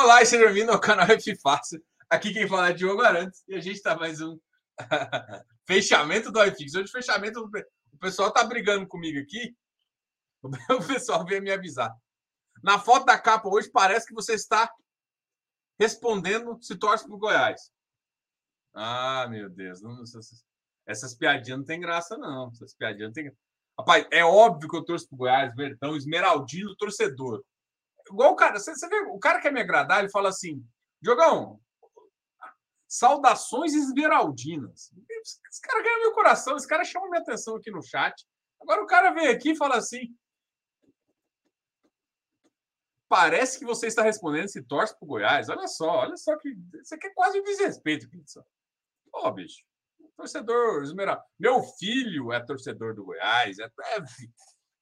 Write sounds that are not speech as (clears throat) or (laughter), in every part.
Olá e seja bem-vindo ao canal F Fácil. Aqui quem fala é Diogo Arantes e a gente está mais um (laughs) fechamento do iFix. Hoje, fechamento. O pessoal tá brigando comigo aqui. (laughs) O pessoal veio me avisar. Na foto da capa hoje, parece que você está respondendo se torce para o Goiás. Ah, meu Deus. Não, essas, essas, piadinhas não tem graça, não. Essas piadinhas não tem Rapaz, é óbvio que eu torço para o Goiás, Verdão, Esmeraldino, torcedor. Igual o cara, você, você vê, o cara quer me agradar, ele fala assim: Diogão, saudações esmeraldinas. Esse cara ganha meu coração, esse cara chama minha atenção aqui no chat. Agora o cara vem aqui e fala assim: parece que você está respondendo se torce para o Goiás. Olha só, olha só que isso aqui é quase um desrespeito, Pizza. Oh, bicho, torcedor esmeralda. Meu filho é torcedor do Goiás. É, é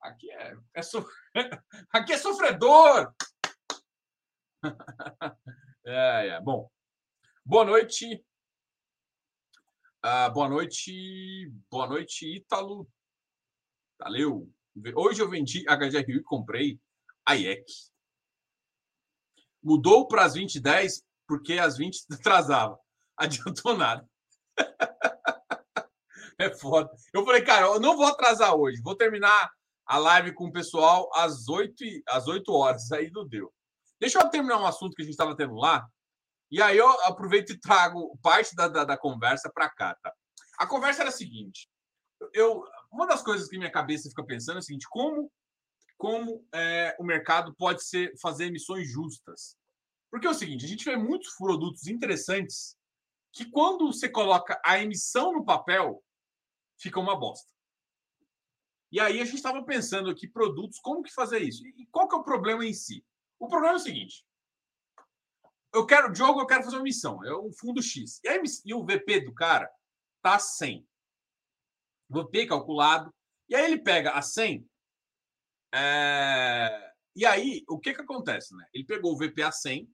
aqui é, é so... (laughs) aqui é sofredor. (laughs) é, é, bom. Boa noite. Ah, boa noite. Boa noite, Ítalo. Valeu. Hoje eu vendi HGRU e comprei a IEC. Mudou para as 20 10 porque as 20 (laughs) atrasava. Adiantou nada. é foda. Eu falei, cara, eu não vou atrasar hoje. Vou terminar a live com o pessoal às 8, às 8 horas. Aí não deu. Deixa eu terminar um assunto que a gente estava tendo lá. E aí eu aproveito e trago parte da, da, da conversa para cá, tá? A conversa era a seguinte. Eu, uma das coisas que minha cabeça fica pensando é o seguinte: como como é, o mercado pode ser fazer emissões justas. Porque é o seguinte, a gente vê muitos produtos interessantes que quando você coloca a emissão no papel, fica uma bosta. E aí a gente estava pensando aqui produtos, como que fazer isso? E qual que é o problema em si? O problema é o seguinte, eu quero, jogo, eu quero fazer uma missão, é um fundo X. E, e o VP do cara tá 100. VP calculado. E aí ele pega a 100 é... E aí, o que que acontece, né? Ele pegou o VPA 100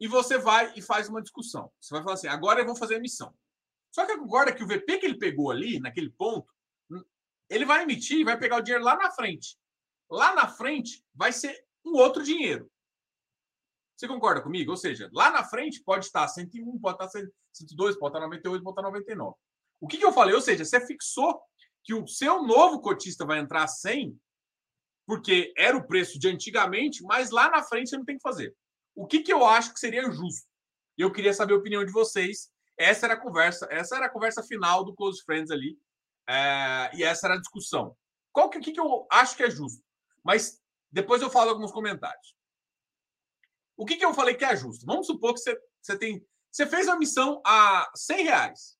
e você vai e faz uma discussão. Você vai falar assim, agora eu vou fazer a emissão. Só que agora que o VP que ele pegou ali, naquele ponto, ele vai emitir e vai pegar o dinheiro lá na frente. Lá na frente vai ser um outro dinheiro. Você concorda comigo? Ou seja, lá na frente pode estar 101, pode estar 102, pode estar 98, pode estar 99. O que, que eu falei? Ou seja, você fixou que o seu novo cotista vai entrar a 100, porque era o preço de antigamente, mas lá na frente você não tem que fazer. O que, que eu acho que seria justo? Eu queria saber a opinião de vocês. Essa era a conversa, essa era a conversa final do Close Friends ali. É, e essa era a discussão. Qual que, que, que eu acho que é justo? Mas depois eu falo alguns comentários. O que, que eu falei que é justo? Vamos supor que você, você tem. Você fez a missão a 100 reais.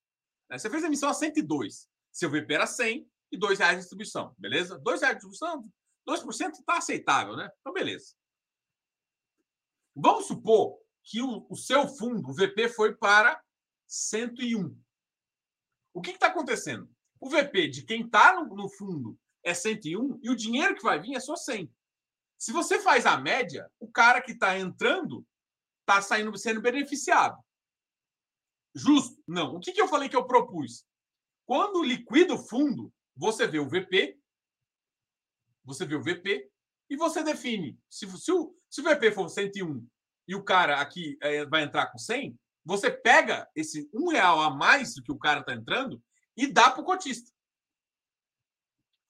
Né? Você fez a missão a 102. Seu VP era 100 e R$ reais de distribuição, beleza? R$ reais de distribuição, 2% está aceitável, né? Então, beleza. Vamos supor que o, o seu fundo, o VP, foi para 101. O que está acontecendo? O VP de quem está no, no, fundo é 101 e o dinheiro que vai vir é só 100. Se você faz a média, o cara que está entrando está saindo sendo beneficiado. Justo? Não. O que, que eu falei que eu propus? Quando liquida o fundo, você vê o VP, você vê o VP e você define. Se, se, o, se o VP for 101 e o cara aqui é, vai entrar com 100, você pega esse um real a mais do que o cara está entrando e dá para o cotista.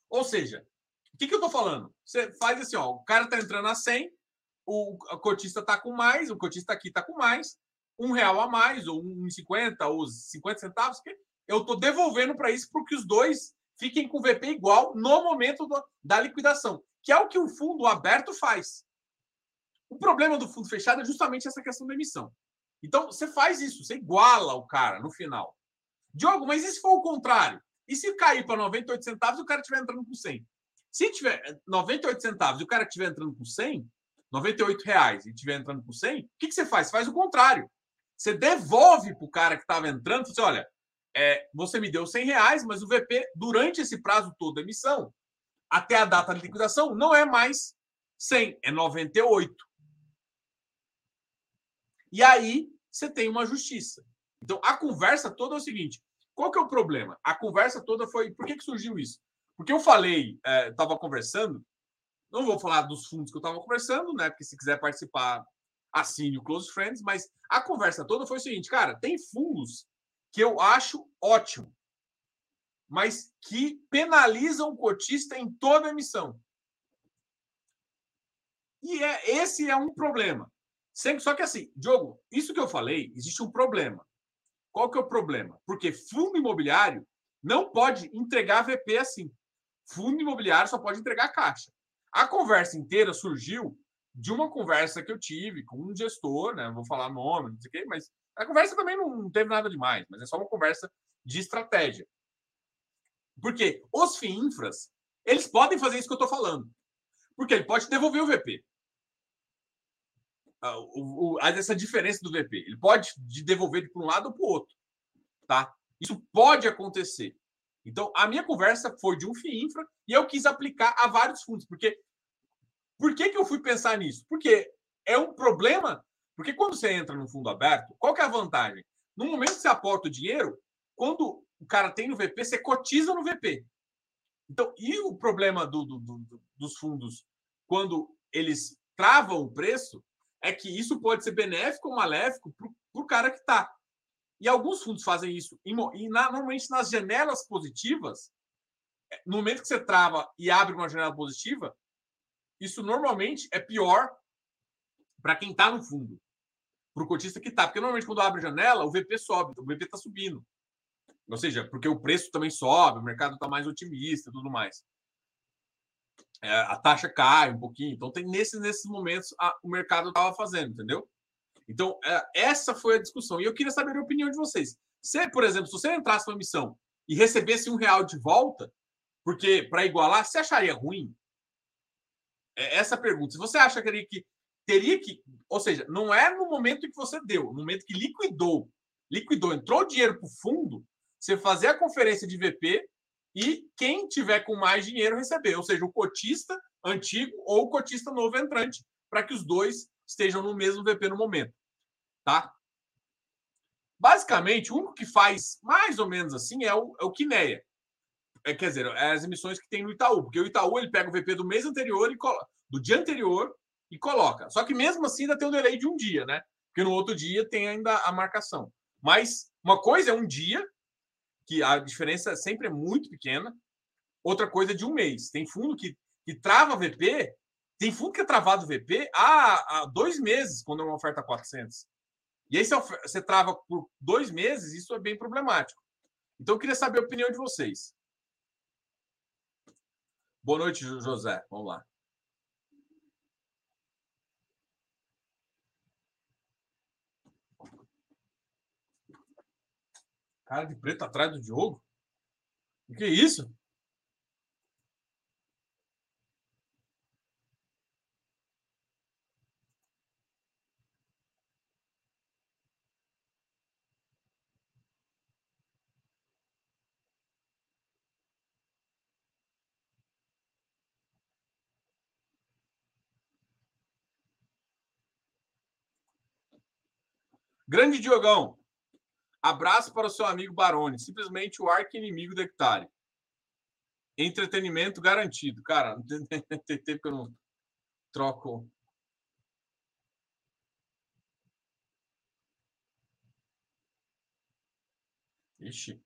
Ou seja, o que, que eu estou falando? Você faz assim, ó, o cara está entrando a 100, o cotista está com mais, o cotista aqui está com mais, um real a mais, ou um 50, ou 50 centavos, eu estou devolvendo para isso porque os dois fiquem com o VP igual no momento do, da liquidação, que é o que o fundo aberto faz. O problema do fundo fechado é justamente essa questão da emissão. Então, você faz isso, você iguala o cara no final. Diogo, mas e se for o contrário? E se cair para 98 centavos e o cara estiver entrando com 100? Se tiver 98 centavos e o cara estiver entrando com 100, 98 reais e estiver entrando com 100, o que, que você faz? Você faz o contrário. Você devolve para o cara que estava entrando, você olha, é, você me deu 100 reais, mas o VP, durante esse prazo todo da emissão, até a data de liquidação, não é mais 100, é 98. E aí você tem uma justiça. Então, a conversa toda é o seguinte: qual que é o problema? A conversa toda foi. Por que, que surgiu isso? Porque eu falei, estava é, conversando, não vou falar dos fundos que eu estava conversando, né? Porque se quiser participar, assine o Close Friends, mas a conversa toda foi o seguinte, cara, tem fundos que eu acho ótimo, mas que penalizam o cotista em toda emissão. E é, esse é um problema. Só que assim, Diogo, isso que eu falei, existe um problema. Qual que é o problema? Porque fundo imobiliário não pode entregar VP assim. Fundo imobiliário só pode entregar caixa. A conversa inteira surgiu de uma conversa que eu tive com um gestor, né? Vou falar nome, não sei o quê, mas a conversa também não teve nada demais, mas é só uma conversa de estratégia. Porque os FIINFRAs, eles podem fazer isso que eu estou falando. Porque ele pode devolver o VP. Ah, essa diferença do VP. Ele pode devolver para um lado ou para o outro. Tá? Isso pode acontecer. Então, a minha conversa foi de um FIINFRA e eu quis aplicar a vários fundos. Porque por que, que eu fui pensar nisso? Porque é um problema. Porque quando você entra no fundo aberto, qual que é a vantagem? No momento que você aporta o dinheiro, quando o cara tem no VP, você cotiza no VP. Então, e o problema do, do, do, dos fundos, quando eles travam o preço, é que isso pode ser benéfico ou maléfico para o cara que está. E alguns fundos fazem isso. E, e na, normalmente nas janelas positivas, no momento que você trava e abre uma janela positiva, isso normalmente é pior para quem está no fundo, para o cotista que está. Porque normalmente quando abre janela, o VP sobe, o VP está subindo. Ou seja, porque o preço também sobe, o mercado está mais otimista e tudo mais. É, a taxa cai um pouquinho. Então, tem nesses, nesses momentos a, o mercado estava fazendo, entendeu? Então, é, essa foi a discussão. E eu queria saber a opinião de vocês. Se, por exemplo, se você entrasse numa missão e recebesse um real de volta, porque para igualar, você acharia ruim? É essa pergunta. Se você acha que, que teria que. Ou seja, não é no momento que você deu, no momento que liquidou, liquidou, entrou dinheiro para o fundo, você fazer a conferência de VP e quem tiver com mais dinheiro receber, ou seja, o cotista antigo ou o cotista novo entrante, para que os dois estejam no mesmo VP no momento, tá? Basicamente, o único que faz mais ou menos assim é o, é o. É, quer dizer, é as emissões que tem no Itaú, porque o Itaú ele pega o VP do mês anterior e do dia anterior e coloca. Só que mesmo assim ainda tem um delay de um dia, né? Porque no outro dia tem ainda a marcação. Mas uma coisa é um dia que a diferença sempre é muito pequena. Outra coisa é de um mês. Tem fundo que, que trava VP, tem fundo que é travado VP há, há dois meses, quando é uma oferta 400. E aí, se você trava por dois meses, isso é bem problemático. Então, eu queria saber a opinião de vocês. Boa noite, José. Vamos lá. Cara de preto atrás do Diogo? O que é isso? Grande Diogão, Abraço para o seu amigo Baroni, simplesmente o arqui-inimigo do hectare. Entretenimento garantido. Cara, (laughs) tem tempo que eu não troco. Ixi.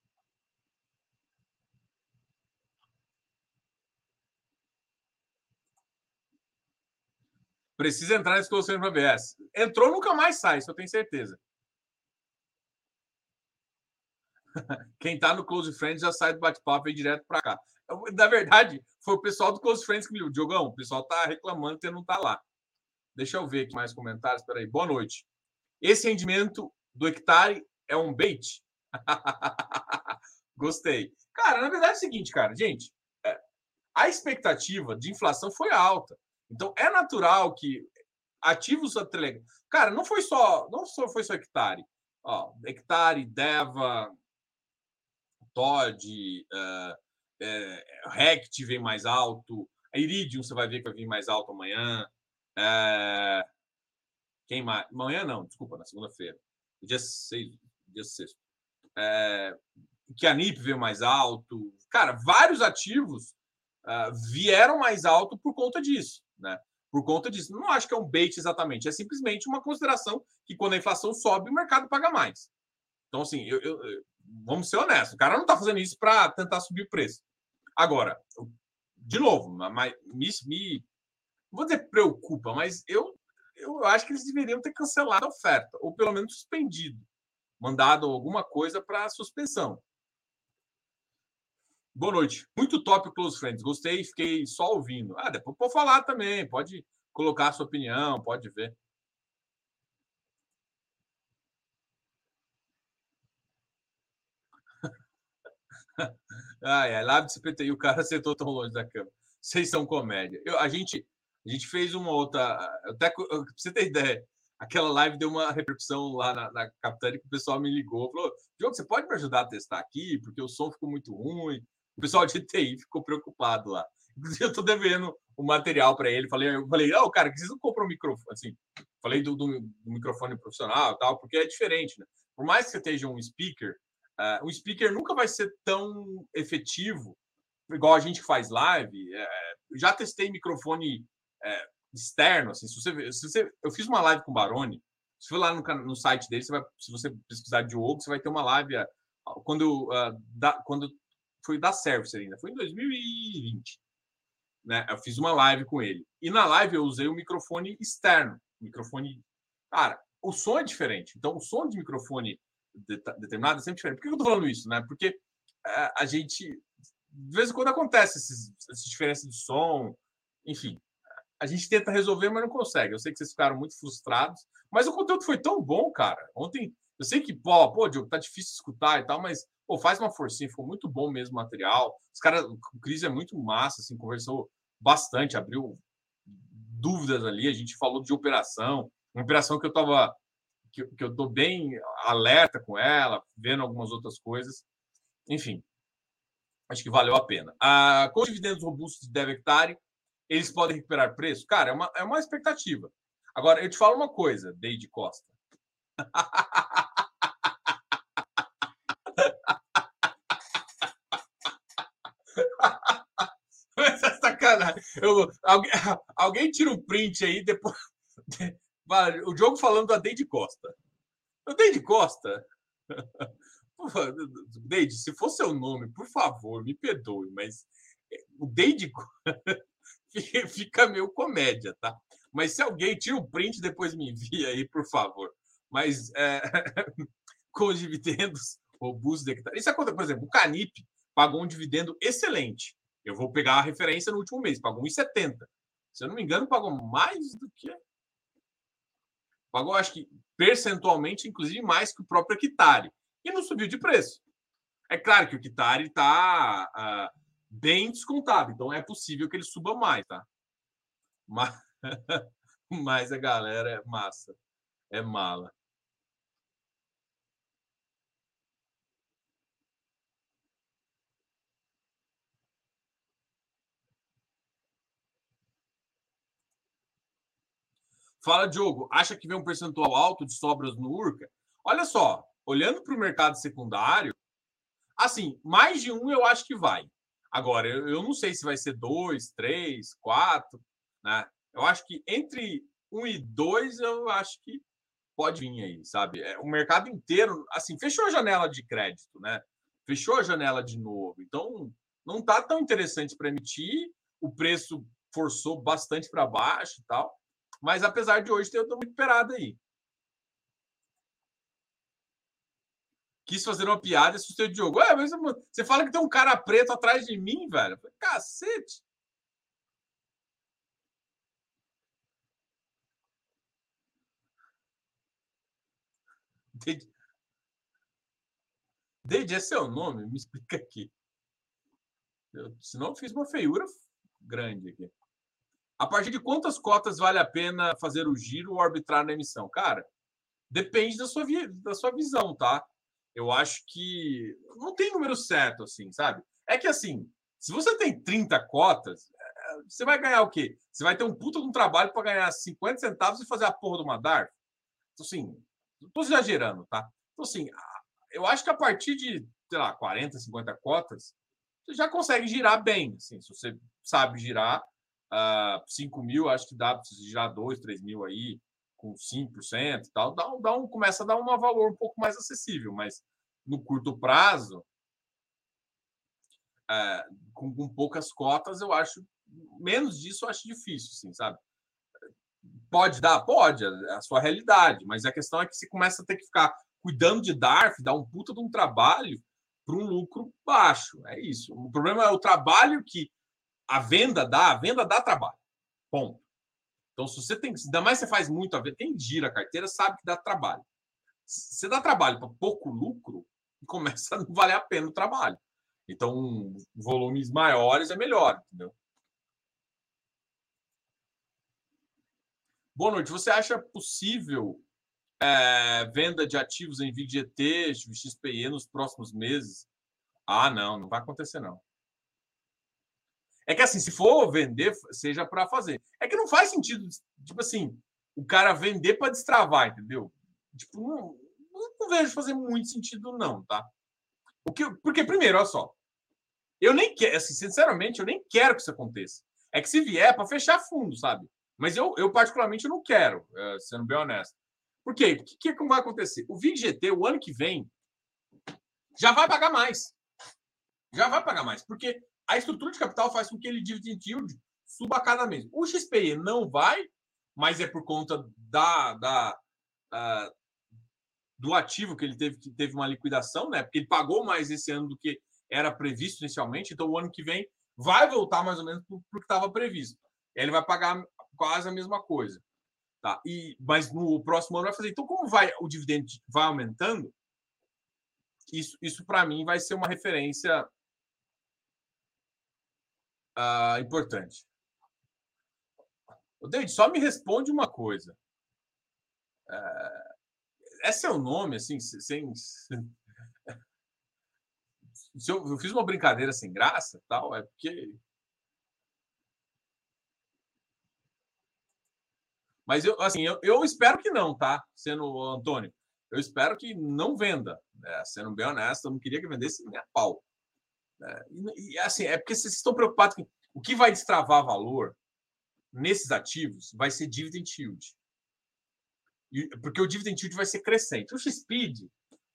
Precisa entrar nesse torcendo para BS. Entrou, nunca mais sai, isso eu tenho certeza. Quem está no Close Friends já sai do bate-papo e direto para cá. Na verdade, foi o pessoal do Close Friends que me viu. Diogão, o pessoal está reclamando que não está lá. Deixa eu ver aqui mais comentários. Espera aí. Boa noite. Esse rendimento do hectare é um bait? (laughs) Gostei. Cara, na verdade é o seguinte, cara. Gente, é, a expectativa de inflação foi alta. Então, é natural que ativos... Cara, não foi só, não só foi só hectare. Ó, hectare, Deva, Todd, uh, é, Rect vem mais alto, a Iridium você vai ver que vai vir mais alto amanhã. É, quem mais? Amanhã não, desculpa, na segunda-feira. Dia 6, dia 6. É, que a NIP veio mais alto. Cara, vários ativos uh, vieram mais alto por conta disso. Né? por conta disso. Não acho que é um bait exatamente, é simplesmente uma consideração que quando a inflação sobe, o mercado paga mais. Então, assim, eu, eu, vamos ser honestos, o cara não está fazendo isso para tentar subir o preço. Agora, de novo, mas, me, me vou dizer preocupa, mas eu, eu acho que eles deveriam ter cancelado a oferta, ou pelo menos suspendido, mandado alguma coisa para suspensão. Boa noite. Muito top Close Friends. Gostei, fiquei só ouvindo. Ah, depois pode falar também, pode colocar a sua opinião, pode ver. Ai, ai, lá do CPTI, o cara acertou tão longe da cama. Vocês são comédia. Eu, a, gente, a gente fez uma outra. Até pra você ter ideia, aquela live deu uma repercussão lá na, na Capitânia que o pessoal me ligou. Falou: Diogo, você pode me ajudar a testar aqui? Porque o som ficou muito ruim. O pessoal de TI ficou preocupado lá. Inclusive, eu estou devendo o material para ele. Falei, eu falei, oh, cara, que vocês não compram um microfone. Assim, falei do, do, do, microfone profissional tal, porque é diferente, né? Por mais que você esteja um speaker, uh, um speaker nunca vai ser tão efetivo igual a gente faz live. É, já testei microfone é, externo, assim, se você, se você, eu fiz uma live com o Baroni. Se for lá no, no site dele, vai, se você pesquisar Diogo, você vai ter uma live quando, uh, da, quando foi da Service ainda, foi em 2020. Né? Eu fiz uma live com ele. E na live eu usei o um microfone externo. Microfone. Cara, o som é diferente. Então, o som de microfone determinado é sempre diferente. Por que eu tô falando isso? Né? Porque é, a gente. De vez em quando acontece esses, essas diferenças de som. Enfim, a gente tenta resolver, mas não consegue. Eu sei que vocês ficaram muito frustrados, mas o conteúdo foi tão bom, cara. Ontem, eu sei que, pô, pô, Diogo, tá difícil escutar e tal, mas Pô, faz uma forcinha, ficou muito bom mesmo o material. Os caras, o Cris é muito massa, assim, conversou bastante, abriu dúvidas ali, a gente falou de operação, uma operação que eu tava que, que eu tô bem alerta com ela, vendo algumas outras coisas. Enfim, acho que valeu a pena. Ah, com dividendos robustos de 10 hectare, eles podem recuperar preço? Cara, é uma, é uma expectativa. Agora, eu te falo uma coisa, Deide Costa. (laughs) Mas é sacanagem. Eu, alguém, alguém tira um print aí depois. O jogo falando da Deide Costa. O Deide Costa. (laughs) Deide, se for seu nome, por favor, me perdoe, mas o Deide (laughs) fica meio comédia, tá? Mas se alguém tira um print, depois me envia aí, por favor. Mas é, (laughs) com os dividendos robustos. Isso acontece, por exemplo, o Canip pagou um dividendo excelente. Eu vou pegar a referência no último mês, pagou 1,70. Se eu não me engano, pagou mais do que. Pagou, acho que percentualmente, inclusive, mais que o próprio Hectare. E não subiu de preço. É claro que o Hectare está ah, bem descontado, então é possível que ele suba mais, tá? Mas, (laughs) mas a galera é massa, é mala. Fala, Diogo, acha que vem um percentual alto de sobras no Urca? Olha só, olhando para o mercado secundário, assim, mais de um eu acho que vai. Agora, eu, não sei se vai ser dois, três, quatro, né? Eu acho que entre um e dois, eu acho que pode vir aí, sabe? É, o mercado inteiro, assim, fechou a janela de crédito, né? Fechou a janela de novo. Então, não tá tão interessante para emitir. O preço forçou bastante para baixo e tal. Mas apesar de hoje ter uma recuperada aí. Quis fazer uma piada e assustei o Diogo. Ué, mas você fala que tem um cara preto atrás de mim, velho. Cacete. Deide, Deide é seu nome? Me explica aqui. Eu, senão eu fiz uma feiura grande aqui. A partir de quantas cotas vale a pena fazer o giro ou arbitrar na emissão? Cara, depende da sua, da sua visão, tá? Eu acho que não tem número certo, assim, sabe? É que assim, se você tem 30 cotas, é, você vai ganhar o quê? Você vai ter um puta de um trabalho para ganhar 50 centavos e fazer a porra do Madar? Então, assim, estou exagerando, tá? Então, assim, eu acho que a partir de, sei lá, 40, 50 cotas, você já consegue girar bem. Assim, se você sabe girar, uh, 5 mil, acho que dá para girar 2, 3 mil aí, com 5% e tal, dá, dá um, começa a dar um valor um pouco mais acessível, mas no curto prazo, é, com, com, poucas cotas, eu acho, menos disso eu acho difícil, assim, sabe? Pode dar? Pode, é a sua realidade, mas a questão é que você começa a ter que ficar cuidando de DARF, dar um puta de um trabalho para um lucro baixo. É isso. O problema é o trabalho que a venda dá, a venda dá trabalho. Ponto. Então, se você tem, ainda mais você faz muito a venda, quem gira a carteira sabe que dá trabalho. Se você dá trabalho para pouco lucro, (laughs) começa a não valer a pena o trabalho. Então, volumes maiores é melhor, entendeu? Boa noite. Você acha possível é, venda de ativos em VGT, XPE nos próximos meses? Ah, não, não vai acontecer, não. É que assim, se for vender, seja para fazer. É que não faz sentido, tipo assim, o cara vender para destravar, entendeu? Tipo, não, não vejo fazer muito sentido, não, tá? Porque, porque primeiro, olha só. Eu nem quero, assim, sinceramente, eu nem quero que isso aconteça. É que se vier, é para fechar fundo, sabe? Mas eu, eu particularmente, não quero, é, sendo bem honesto. Por quê? O que, que vai acontecer? O VGT, o ano que vem, já vai pagar mais. Já vai pagar mais. Porque a estrutura de capital faz com que ele dividend yield suba cada mês. O XPE não vai, mas é por conta da, da, uh, do ativo que ele teve, que teve uma liquidação, né? Porque ele pagou mais esse ano do que era previsto inicialmente, então o ano que vem vai voltar mais ou menos para o que estava previsto. Ele vai pagar quase a mesma coisa. Tá? E, mas no próximo ano vai fazer. Então, como vai o dividendo vai aumentando, isso, isso para mim vai ser uma referência uh, importante. O David, só me responde uma coisa. Uh, é seu nome, assim, sem. (laughs) Se eu, eu fiz uma brincadeira sem graça, tal, é porque. Mas eu, assim, eu, eu espero que não, tá? Sendo o Antônio. Eu espero que não venda. Né? Sendo bem honesto, eu não queria que vendesse nem a pau. É, e, e, assim, é porque vocês estão preocupados com o que vai destravar valor nesses ativos vai ser dividend yield porque o dividend yield vai ser crescente. O XPID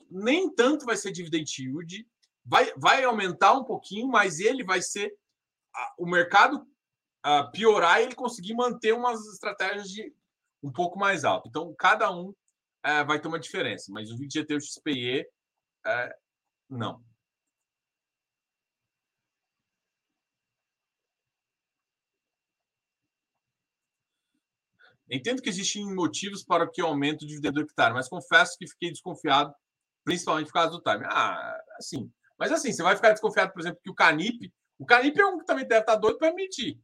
nem tanto vai ser dividend yield, vai, vai aumentar um pouquinho, mas ele vai ser o mercado piorar e ele conseguir manter umas estratégias de um pouco mais alto. Então, cada um uh, vai ter uma diferença, mas o VGT e o XPE, é, não. Entendo que existem motivos para que aumente o dividendo do hectare, mas confesso que fiquei desconfiado, principalmente por causa do time. Ah, assim. Mas assim, você vai ficar desconfiado, por exemplo, que o Canip. O Canip é um que também deve estar doido para emitir.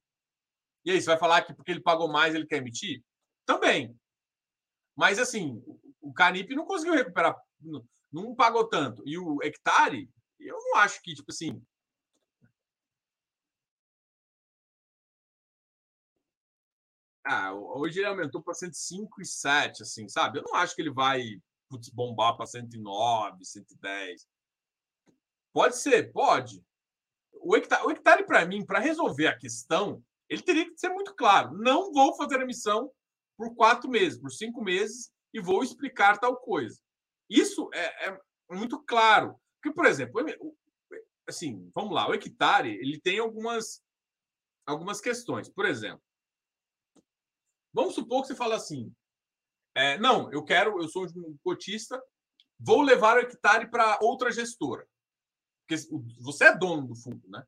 E aí, você vai falar que porque ele pagou mais, ele quer emitir? Também. Mas assim, o Canip não conseguiu recuperar, não, não pagou tanto. E o hectare, eu não acho que, tipo assim, Ah, hoje ele aumentou para 105 e 7, assim, sabe? Eu não acho que ele vai putz, bombar para 109, 110. Pode ser, pode. O hectare, o hectare para mim, para resolver a questão, ele teria que ser muito claro. Não vou fazer a missão por quatro meses, por cinco meses, e vou explicar tal coisa. Isso é, é muito claro. Porque, por exemplo, assim, vamos lá, o hectare ele tem algumas, algumas questões. Por exemplo, Vamos supor que você fala assim: é, não, eu quero, eu sou um cotista, vou levar o hectare para outra gestora. Porque você é dono do fundo, né?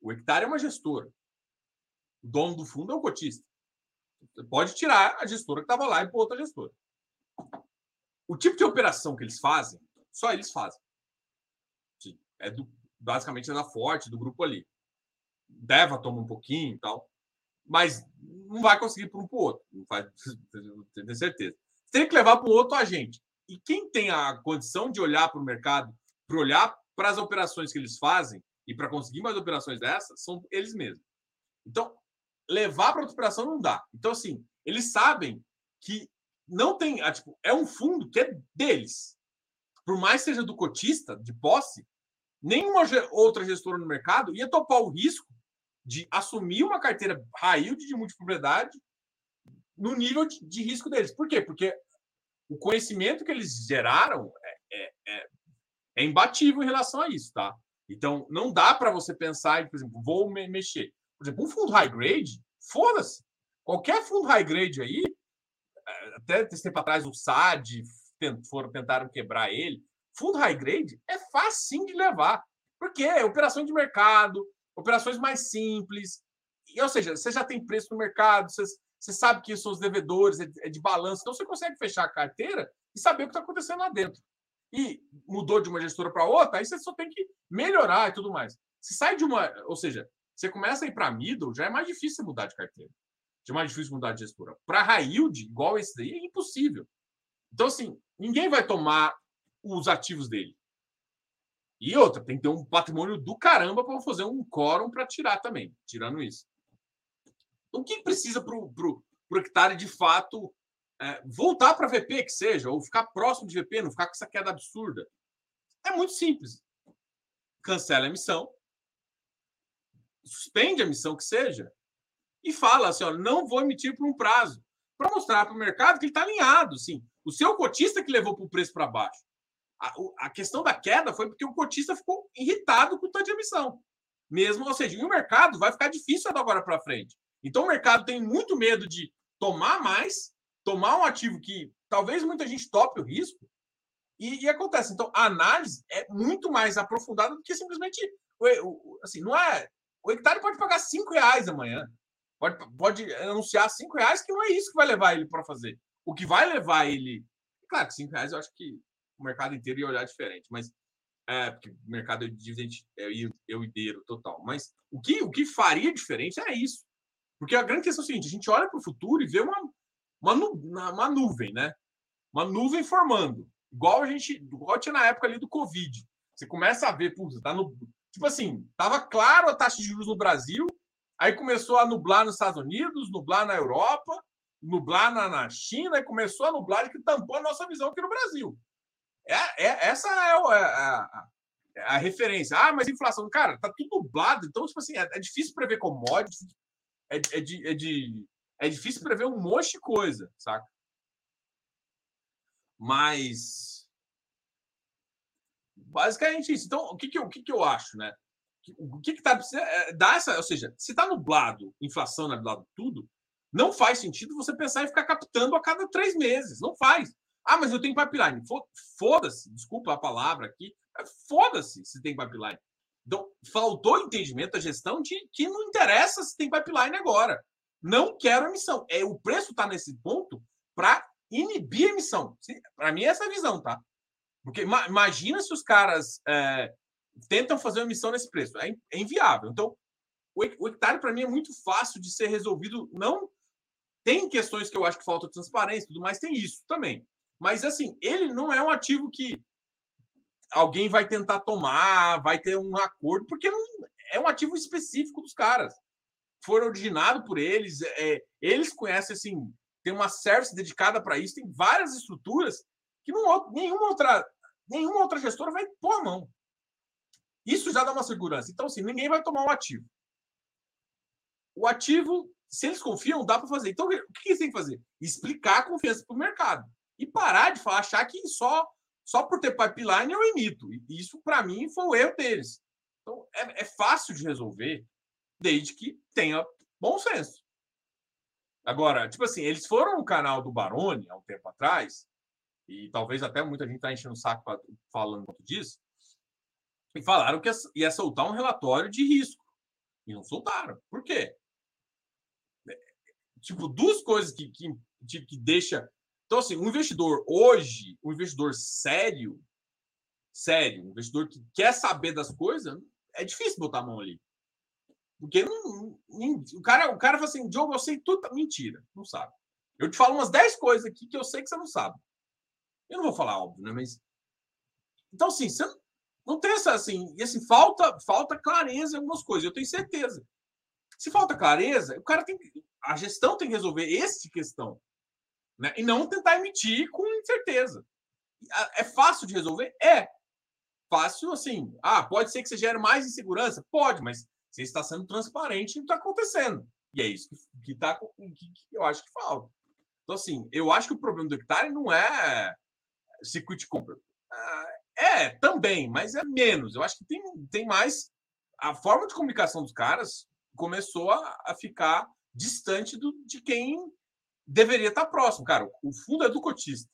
O hectare é uma gestora. O dono do fundo é o cotista. Você pode tirar a gestora que estava lá e pôr outra gestora. O tipo de operação que eles fazem, só eles fazem. É do, basicamente é da Forte, do grupo ali. Deva toma um pouquinho e tal mas não vai conseguir para um para o outro. Não faz, (laughs) tenho certeza. Tem que levar para um outro agente. E quem tem a condição de olhar para o mercado, para olhar para as operações que eles fazem e para conseguir mais operações dessas, são eles mesmos. Então, levar para outra operação não dá. Então, assim, eles sabem que não tem. Ah, tipo, é um fundo que é deles. Por mais seja do cotista, de posse, nenhuma outra gestora no mercado ia topar o risco de assumir uma carteira yield de multipropriedade no nível de, de, risco deles. Por quê? Porque o conhecimento que eles geraram é, é, é, é imbatível em relação a isso, tá? Então, não dá para você pensar em, por exemplo, vou me mexer. Por exemplo, um fundo high grade, foda-se. Qualquer fundo high grade aí, é, até esse tempo atrás o SAD foram, tentaram quebrar ele. Fundo high grade é fácil de levar. Porque é operação de mercado, operações mais simples. E, ou seja, você já tem preço no mercado, você, você sabe que são os devedores, é, é de balanço, então você consegue fechar a carteira e saber o que está acontecendo lá dentro. E mudou de uma gestora para outra, aí você só tem que melhorar e tudo mais. Se sai de uma. Ou seja, você começa a ir para middle, já é mais difícil mudar de carteira. Já é mais difícil mudar de gestora. Para high yield, igual esse daí, é impossível. Então, assim, ninguém vai tomar os ativos dele. E outra, tem que ter um patrimônio do caramba para fazer um quórum para tirar também, tirando isso. Então, o que precisa para o hectare de fato é, voltar para VP, que seja, ou ficar próximo de VP, não ficar com essa queda absurda? É muito simples. Cancela a emissão, suspende a emissão que seja, e fala assim: ó, não vou emitir por um prazo, para mostrar para o mercado que ele está alinhado. Sim. O seu cotista que levou para o preço para baixo. A, a, questão da queda foi porque o cotista ficou irritado com o tanto de emissão. Mesmo, ou seja, o mercado vai ficar difícil agora para frente. Então o mercado tem muito medo de tomar mais, tomar um ativo que talvez muita gente tope o risco. E, e acontece. Então a análise é muito mais aprofundada do que simplesmente. Assim, não é. O hectare pode pagar cinco reais amanhã. Pode, pode anunciar cinco reais, que não é isso que vai levar ele para fazer. O que vai levar ele. Claro que cinco reais eu acho que o mercado inteiro ia olhar diferente, mas é, porque o mercado é dividente é euideiro total. Mas o que, o que faria diferente é isso. Porque a grande questão é o seguinte: a gente olha para o futuro e vê uma, uma, uma nuvem, né? Uma nuvem formando. Igual a gente, igual tinha na época ali do Covid. Você começa a ver, puta, tá no. Tipo assim, tava claro a taxa de juros no Brasil, aí começou a nublar nos Estados Unidos, nublar na Europa, nublar na, na China, e começou a nublar que tampou a nossa visão aqui no Brasil. É, é, essa é, é a, a, a, referência. Ah, mas inflação, cara, tá tudo nublado. Então, tipo assim, é, é difícil prever commodities, é, é, de, é, de, é difícil prever um monte de coisa, saca? Mas. Basicamente isso. Então, o que, que, eu, o que, que eu acho, né? O que, que tá. É, dá essa, ou seja, se tá nublado, inflação nublado tudo, não faz sentido você pensar em ficar captando a cada três meses. Não faz. Ah, mas eu tenho pipeline. Foda-se, desculpa a palavra aqui. Foda-se se tem pipeline. Então, faltou entendimento da gestão de que não interessa se tem pipeline agora. Não quero emissão. É, o preço está nesse ponto para inibir a emissão. Para mim, é essa a visão, tá? Porque imagina se os caras é, tentam fazer uma emissão nesse preço. É, é inviável. Então, o, o hectare, para mim, é muito fácil de ser resolvido. Não tem questões que eu acho que falta transparência tudo mais, tem isso também. Mas, assim, ele não é um ativo que alguém vai tentar tomar, vai ter um acordo, porque não, é um ativo específico dos caras. Foi originado por eles, é, eles conhecem, assim, tem uma service dedicada para isso, tem várias estruturas que não, nenhuma, outra, nenhuma outra gestora vai pôr a mão. Isso já dá uma segurança. Então, assim, ninguém vai tomar um ativo. O ativo, se eles confiam, dá para fazer. Então, o que eles têm que fazer? Explicar a confiança para o mercado e parar de falar, achar que só, só por ter pipeline eu emito. E isso, para mim, foi o erro deles. Então, é, é fácil de resolver, desde que tenha bom senso. Agora, tipo assim, eles foram no canal do Baroni há um tempo atrás, e talvez até muita gente está enchendo o saco falando disso, e falaram que ia soltar um relatório de risco. E não soltaram. Por quê? É, tipo, duas coisas que, que, que deixa então, assim, um investidor hoje, um investidor sério, sério, um investidor que quer saber das coisas, é difícil botar a mão ali. Porque não, não, o, cara, o cara fala assim, Diogo, eu sei tudo. Mentira, não sabe. Eu te falo umas 10 coisas aqui que eu sei que você não sabe. Eu não vou falar, óbvio, né? Mas. Então, assim, você não tem essa assim. E assim, falta, falta clareza em algumas coisas, eu tenho certeza. Se falta clareza, o cara tem A gestão tem que resolver essa questão. Né? E não tentar emitir com incerteza. É fácil de resolver? É. Fácil, assim. Ah, pode ser que você gere mais insegurança? Pode, mas Você está sendo transparente no que está acontecendo. E é isso que, que, tá, que, que eu acho que falta. Então, assim, eu acho que o problema do hectare não é circuit compra. Ah, é, também, mas é menos. Eu acho que tem, tem mais. A forma de comunicação dos caras começou a, a ficar distante do, de quem deveria estar próximo. Cara, o fundo é do cotista.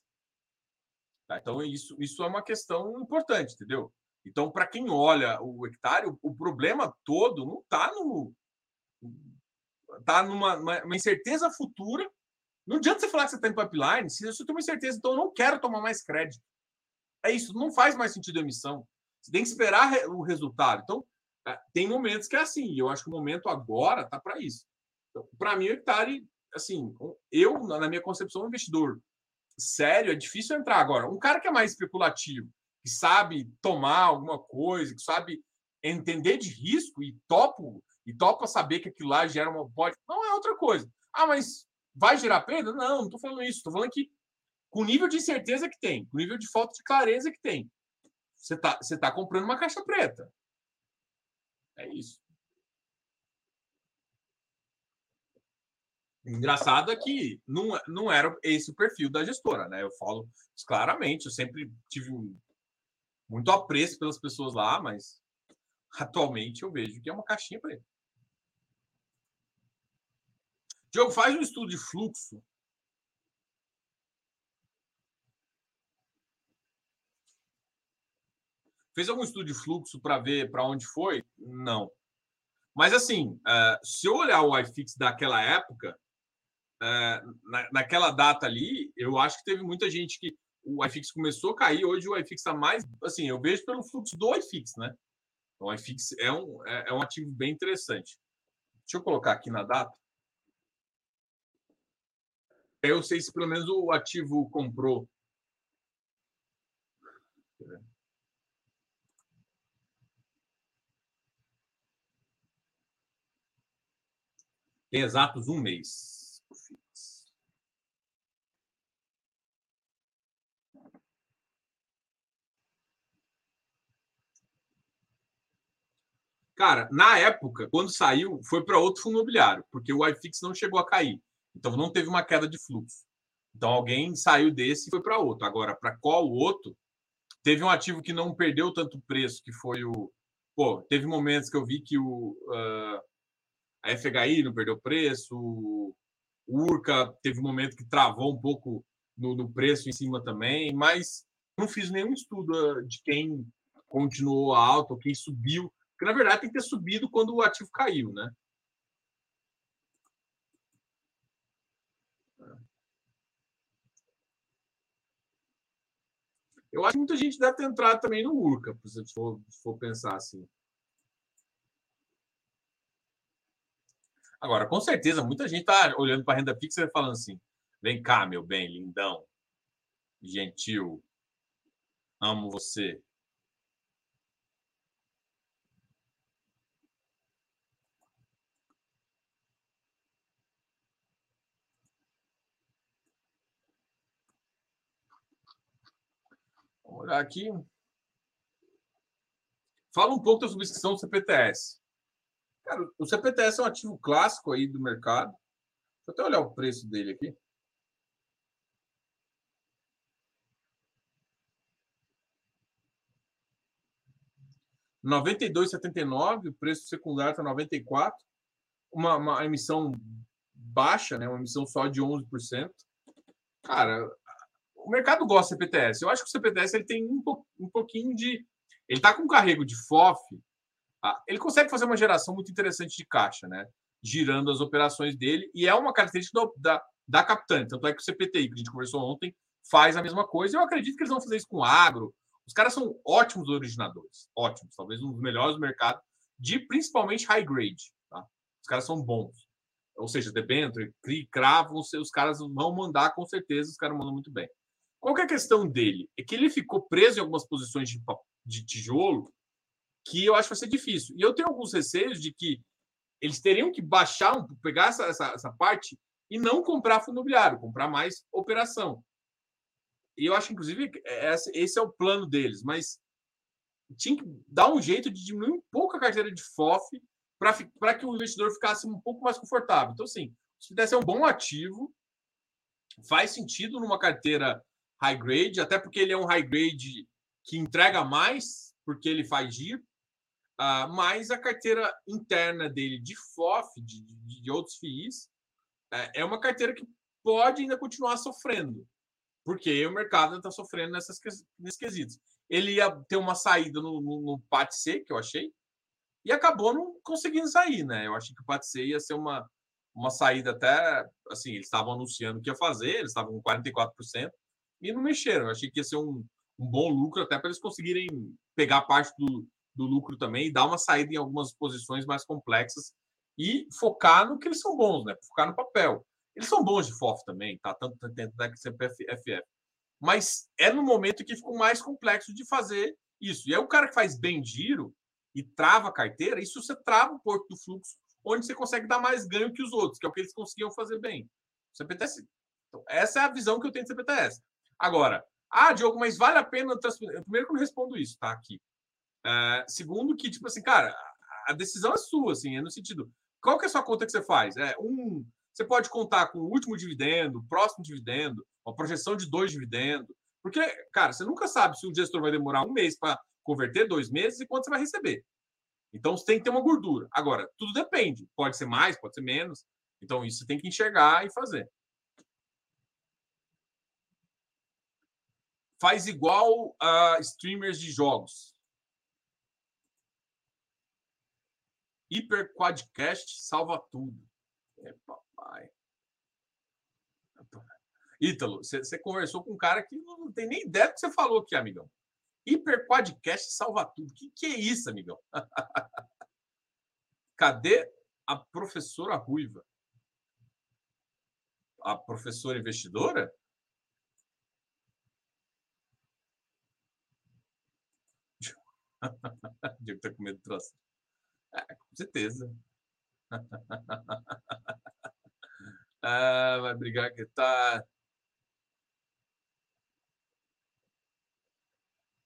Tá? Então, isso, isso é uma questão importante, entendeu? Então, para quem olha o hectare, o, o problema todo não está no. Está numa uma incerteza futura. Não adianta você falar que você está em pipeline se você tem uma incerteza, então eu não quero tomar mais crédito. É isso, não faz mais sentido a emissão. Você tem que esperar o resultado. Então, é, tem momentos que é assim, e eu acho que o momento agora está para isso. Então, para mim, o hectare, assim, eu, na minha concepção, um investidor sério, é difícil entrar agora. Um cara que é mais especulativo, que sabe tomar alguma coisa, que sabe entender de risco e topo e topa saber que aquilo lá gera uma pode, não é outra coisa. Ah, mas vai gerar perda? Não, não estou falando isso. Estou falando que com o nível de incerteza que tem, com o nível de falta de clareza que tem, você está você tá comprando uma caixa preta. É isso. Engraçado é que não, não era esse o perfil da gestora, né? Eu falo claramente, eu sempre tive muito apreço pelas pessoas lá, mas atualmente eu vejo que é uma caixinha preta. Diogo, faz um estudo de fluxo. Fez algum estudo de fluxo para ver para onde foi? Não. Mas assim, uh, se eu olhar o iFix daquela época, é, na, naquela data ali, eu acho que teve muita gente que o iFix começou a cair, hoje o iFix está mais. Assim, eu vejo pelo fluxo do iFix, né? Então, o iFix é um, é, é um ativo bem interessante. Deixa eu colocar aqui na data. Eu sei se pelo menos o ativo comprou. Tem exatos um mês. Cara, na época, quando saiu, foi para outro fundo imobiliário, porque o iFix não chegou a cair. Então não teve uma queda de fluxo. Então alguém saiu desse e foi para outro. Agora, para qual outro? Teve um ativo que não perdeu tanto preço, que foi o. Pô, teve momentos que eu vi que o, uh, a FHI não perdeu preço, o Urca teve um momento que travou um pouco no, no preço em cima também, mas não fiz nenhum estudo ah, de quem continuou alto, quem subiu porque, na verdade, tem que ter subido quando o ativo caiu, né? Eu acho que muita gente deve ter entrado também no Urca, se for, se for pensar assim. Agora, com certeza, muita gente está olhando para a renda fixa e falando assim: vem cá, meu bem, lindão, gentil, amo você. Olhar aqui. Fala um pouco da subscrição do CPTS. Cara, o CPTS é um ativo clássico aí do mercado. Deixa eu até olhar o preço dele aqui. R$ 92,79, o preço secundário está 94. Uma, uma emissão baixa, né? Uma emissão só de 11%. Cara, o mercado gosta do CPTS. Eu acho que o CPTS ele tem um, um pouquinho de. Ele está com um carrego de FOF. Tá? Ele consegue fazer uma geração muito interessante de caixa, né? Girando as operações dele. E é uma característica do, da, da Capitã. Tanto é que o CPTI, que a gente conversou ontem, faz a mesma coisa. Eu acredito que eles vão fazer isso com agro. Os caras são ótimos originadores. Ótimos. Talvez um dos melhores do mercado, de principalmente high grade. Tá? Os caras são bons. Ou seja, debênture, CRI, cravo, os caras vão mandar com certeza, os caras mandam muito bem. Qual é a questão dele? É que ele ficou preso em algumas posições de, de tijolo que eu acho que vai ser difícil. E eu tenho alguns receios de que eles teriam que baixar, pegar essa, essa, essa parte e não comprar fundo imobiliário, comprar mais operação. E eu acho, inclusive, esse é o plano deles, mas tinha que dar um jeito de diminuir um pouco a carteira de FOF para que o investidor ficasse um pouco mais confortável. Então, assim, se desse é um bom ativo, faz sentido numa carteira high grade, até porque ele é um high grade que entrega mais, porque ele faz giro, uh, mas a carteira interna dele de FOF, de, de, de outros FIIs, é, é uma carteira que pode ainda continuar sofrendo, porque o mercado está sofrendo nessas, nesses quesitos. Ele ia ter uma saída no, no, no PAT C, que eu achei, e acabou não conseguindo sair, né? Eu achei que o PAT C ia ser uma, uma saída até, assim, eles estavam anunciando que ia fazer, eles estavam com 44%, e não mexeram. Achei que ia ser um, um bom lucro até para eles conseguirem pegar parte do, do lucro também e dar uma saída em algumas posições mais complexas e focar no que eles são bons, né? Focar no papel. Eles são bons de FOF também, tá? Tanto dentro da CPFF. Mas é no momento que ficou mais complexo de fazer isso. E aí o cara que faz bem giro e trava a carteira, isso você trava o porto do fluxo, onde você consegue dar mais ganho que os outros, que é o que eles conseguiam fazer bem. CPTS. Então, essa é a visão que eu tenho de CPTS. Agora, ah, Diogo, mas vale a pena? Primeiro que eu não respondo isso, tá? Aqui. Uh, segundo, que, tipo assim, cara, a decisão é sua, assim, é no sentido. Qual que é a sua conta que você faz? É um. Você pode contar com o último dividendo, o próximo dividendo, uma projeção de dois dividendos. Porque, cara, você nunca sabe se um gestor vai demorar um mês para converter, dois meses, e quanto você vai receber. Então, você tem que ter uma gordura. Agora, tudo depende. Pode ser mais, pode ser menos. Então, isso você tem que enxergar e fazer. Faz igual a streamers de jogos. Hiper Quadcast salva tudo. É, papai. Ítalo, você conversou com um cara que não tem nem ideia do que você falou aqui, amigão. Hiper Quadcast salva tudo. O que, que é isso, amigão? (laughs) Cadê a professora Ruiva? A professora investidora? (laughs) Diego tá com medo de troço. É, com certeza. (laughs) ah, vai brigar que tá.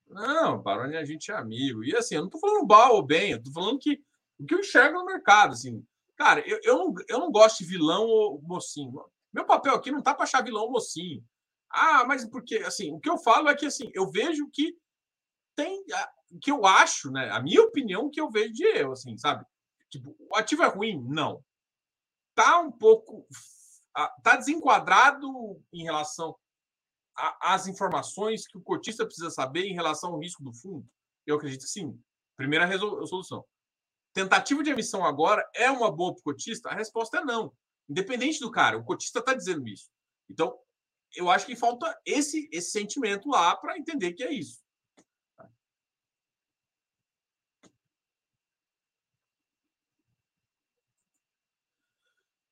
Não, Baroni, a gente é amigo. E assim, eu não tô falando mal ou bem, eu tô falando que o que eu enxergo no mercado, assim. Cara, eu, eu, não, eu não gosto de vilão ou mocinho. Meu papel aqui não tá para achar vilão ou mocinho. Ah, mas porque, assim, o que eu falo é que, assim, eu vejo que tem que eu acho, né? A minha opinião que eu vejo de eu, assim, sabe? Tipo, o ativo é ruim? Não. Tá um pouco. Tá desenquadrado em relação às informações que o cotista precisa saber em relação ao risco do fundo? Eu acredito que sim. Primeira solução. Tentativa de emissão agora é uma boa para o cotista? A resposta é não. Independente do cara, o cotista está dizendo isso. Então, eu acho que falta esse, esse sentimento lá para entender que é isso.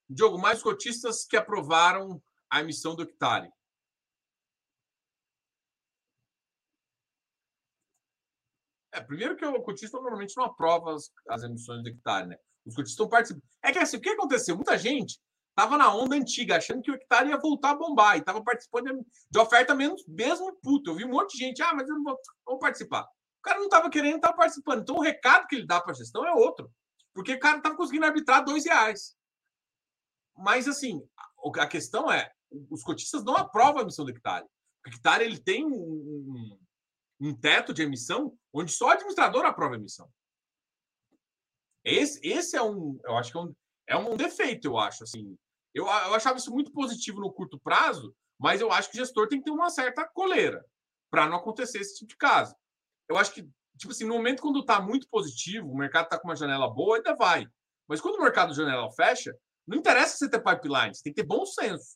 Diogo, mais cotistas que aprovaram a emissão do hectare. É, primeiro que o cotista normalmente não aprova as, as emissões do hectare, né? Os cotistas estão participando. É que assim, o que aconteceu? Muita gente estava na onda antiga, achando que o hectare ia voltar a bombar e estava participando de oferta menos, mesmo puto. Eu vi um monte de gente, ah, mas eu não vou, vou participar. O cara não estava querendo, estava participando. Então o recado que ele dá para a gestão é outro. Porque o cara estava conseguindo arbitrar dois reais. Mas, assim, a questão é, os cotistas não aprovam a emissão do hectare. O hectare ele tem um, um, teto de emissão onde só o administrador aprova a emissão. Esse, esse é um, eu acho que é um, é um defeito, eu acho. Assim, eu, eu achava isso muito positivo no curto prazo, mas eu acho que o gestor tem que ter uma certa coleira para não acontecer esse tipo de caso. Eu acho que, tipo assim, no momento quando está muito positivo, o mercado está com uma janela boa, ainda vai. Mas quando o mercado de janela fecha, não interessa você ter pipeline, você tem que ter bom senso.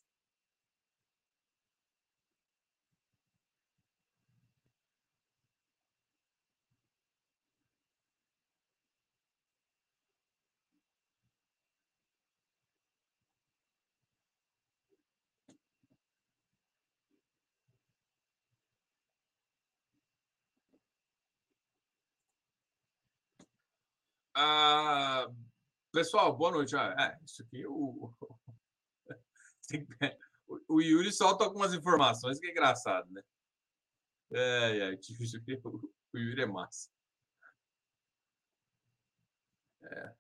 Ah, Pessoal, boa noite. Ah, é, isso aqui é o... (laughs) o Yuri solta algumas informações que é engraçado, né? É, é, o Yuri é massa. É.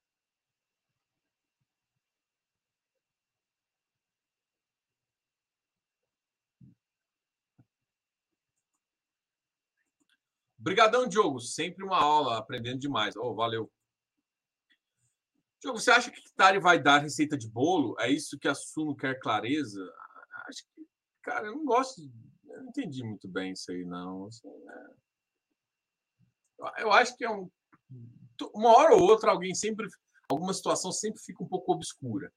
Obrigadão, Diogo. Sempre uma aula, aprendendo demais. Oh, valeu. Diogo, você acha que Tari vai dar receita de bolo? É isso que a Suno quer clareza? Acho que, cara, eu não gosto. Eu não entendi muito bem isso aí, não. Assim, é... Eu acho que é um. Uma hora ou outra, alguém sempre. Alguma situação sempre fica um pouco obscura.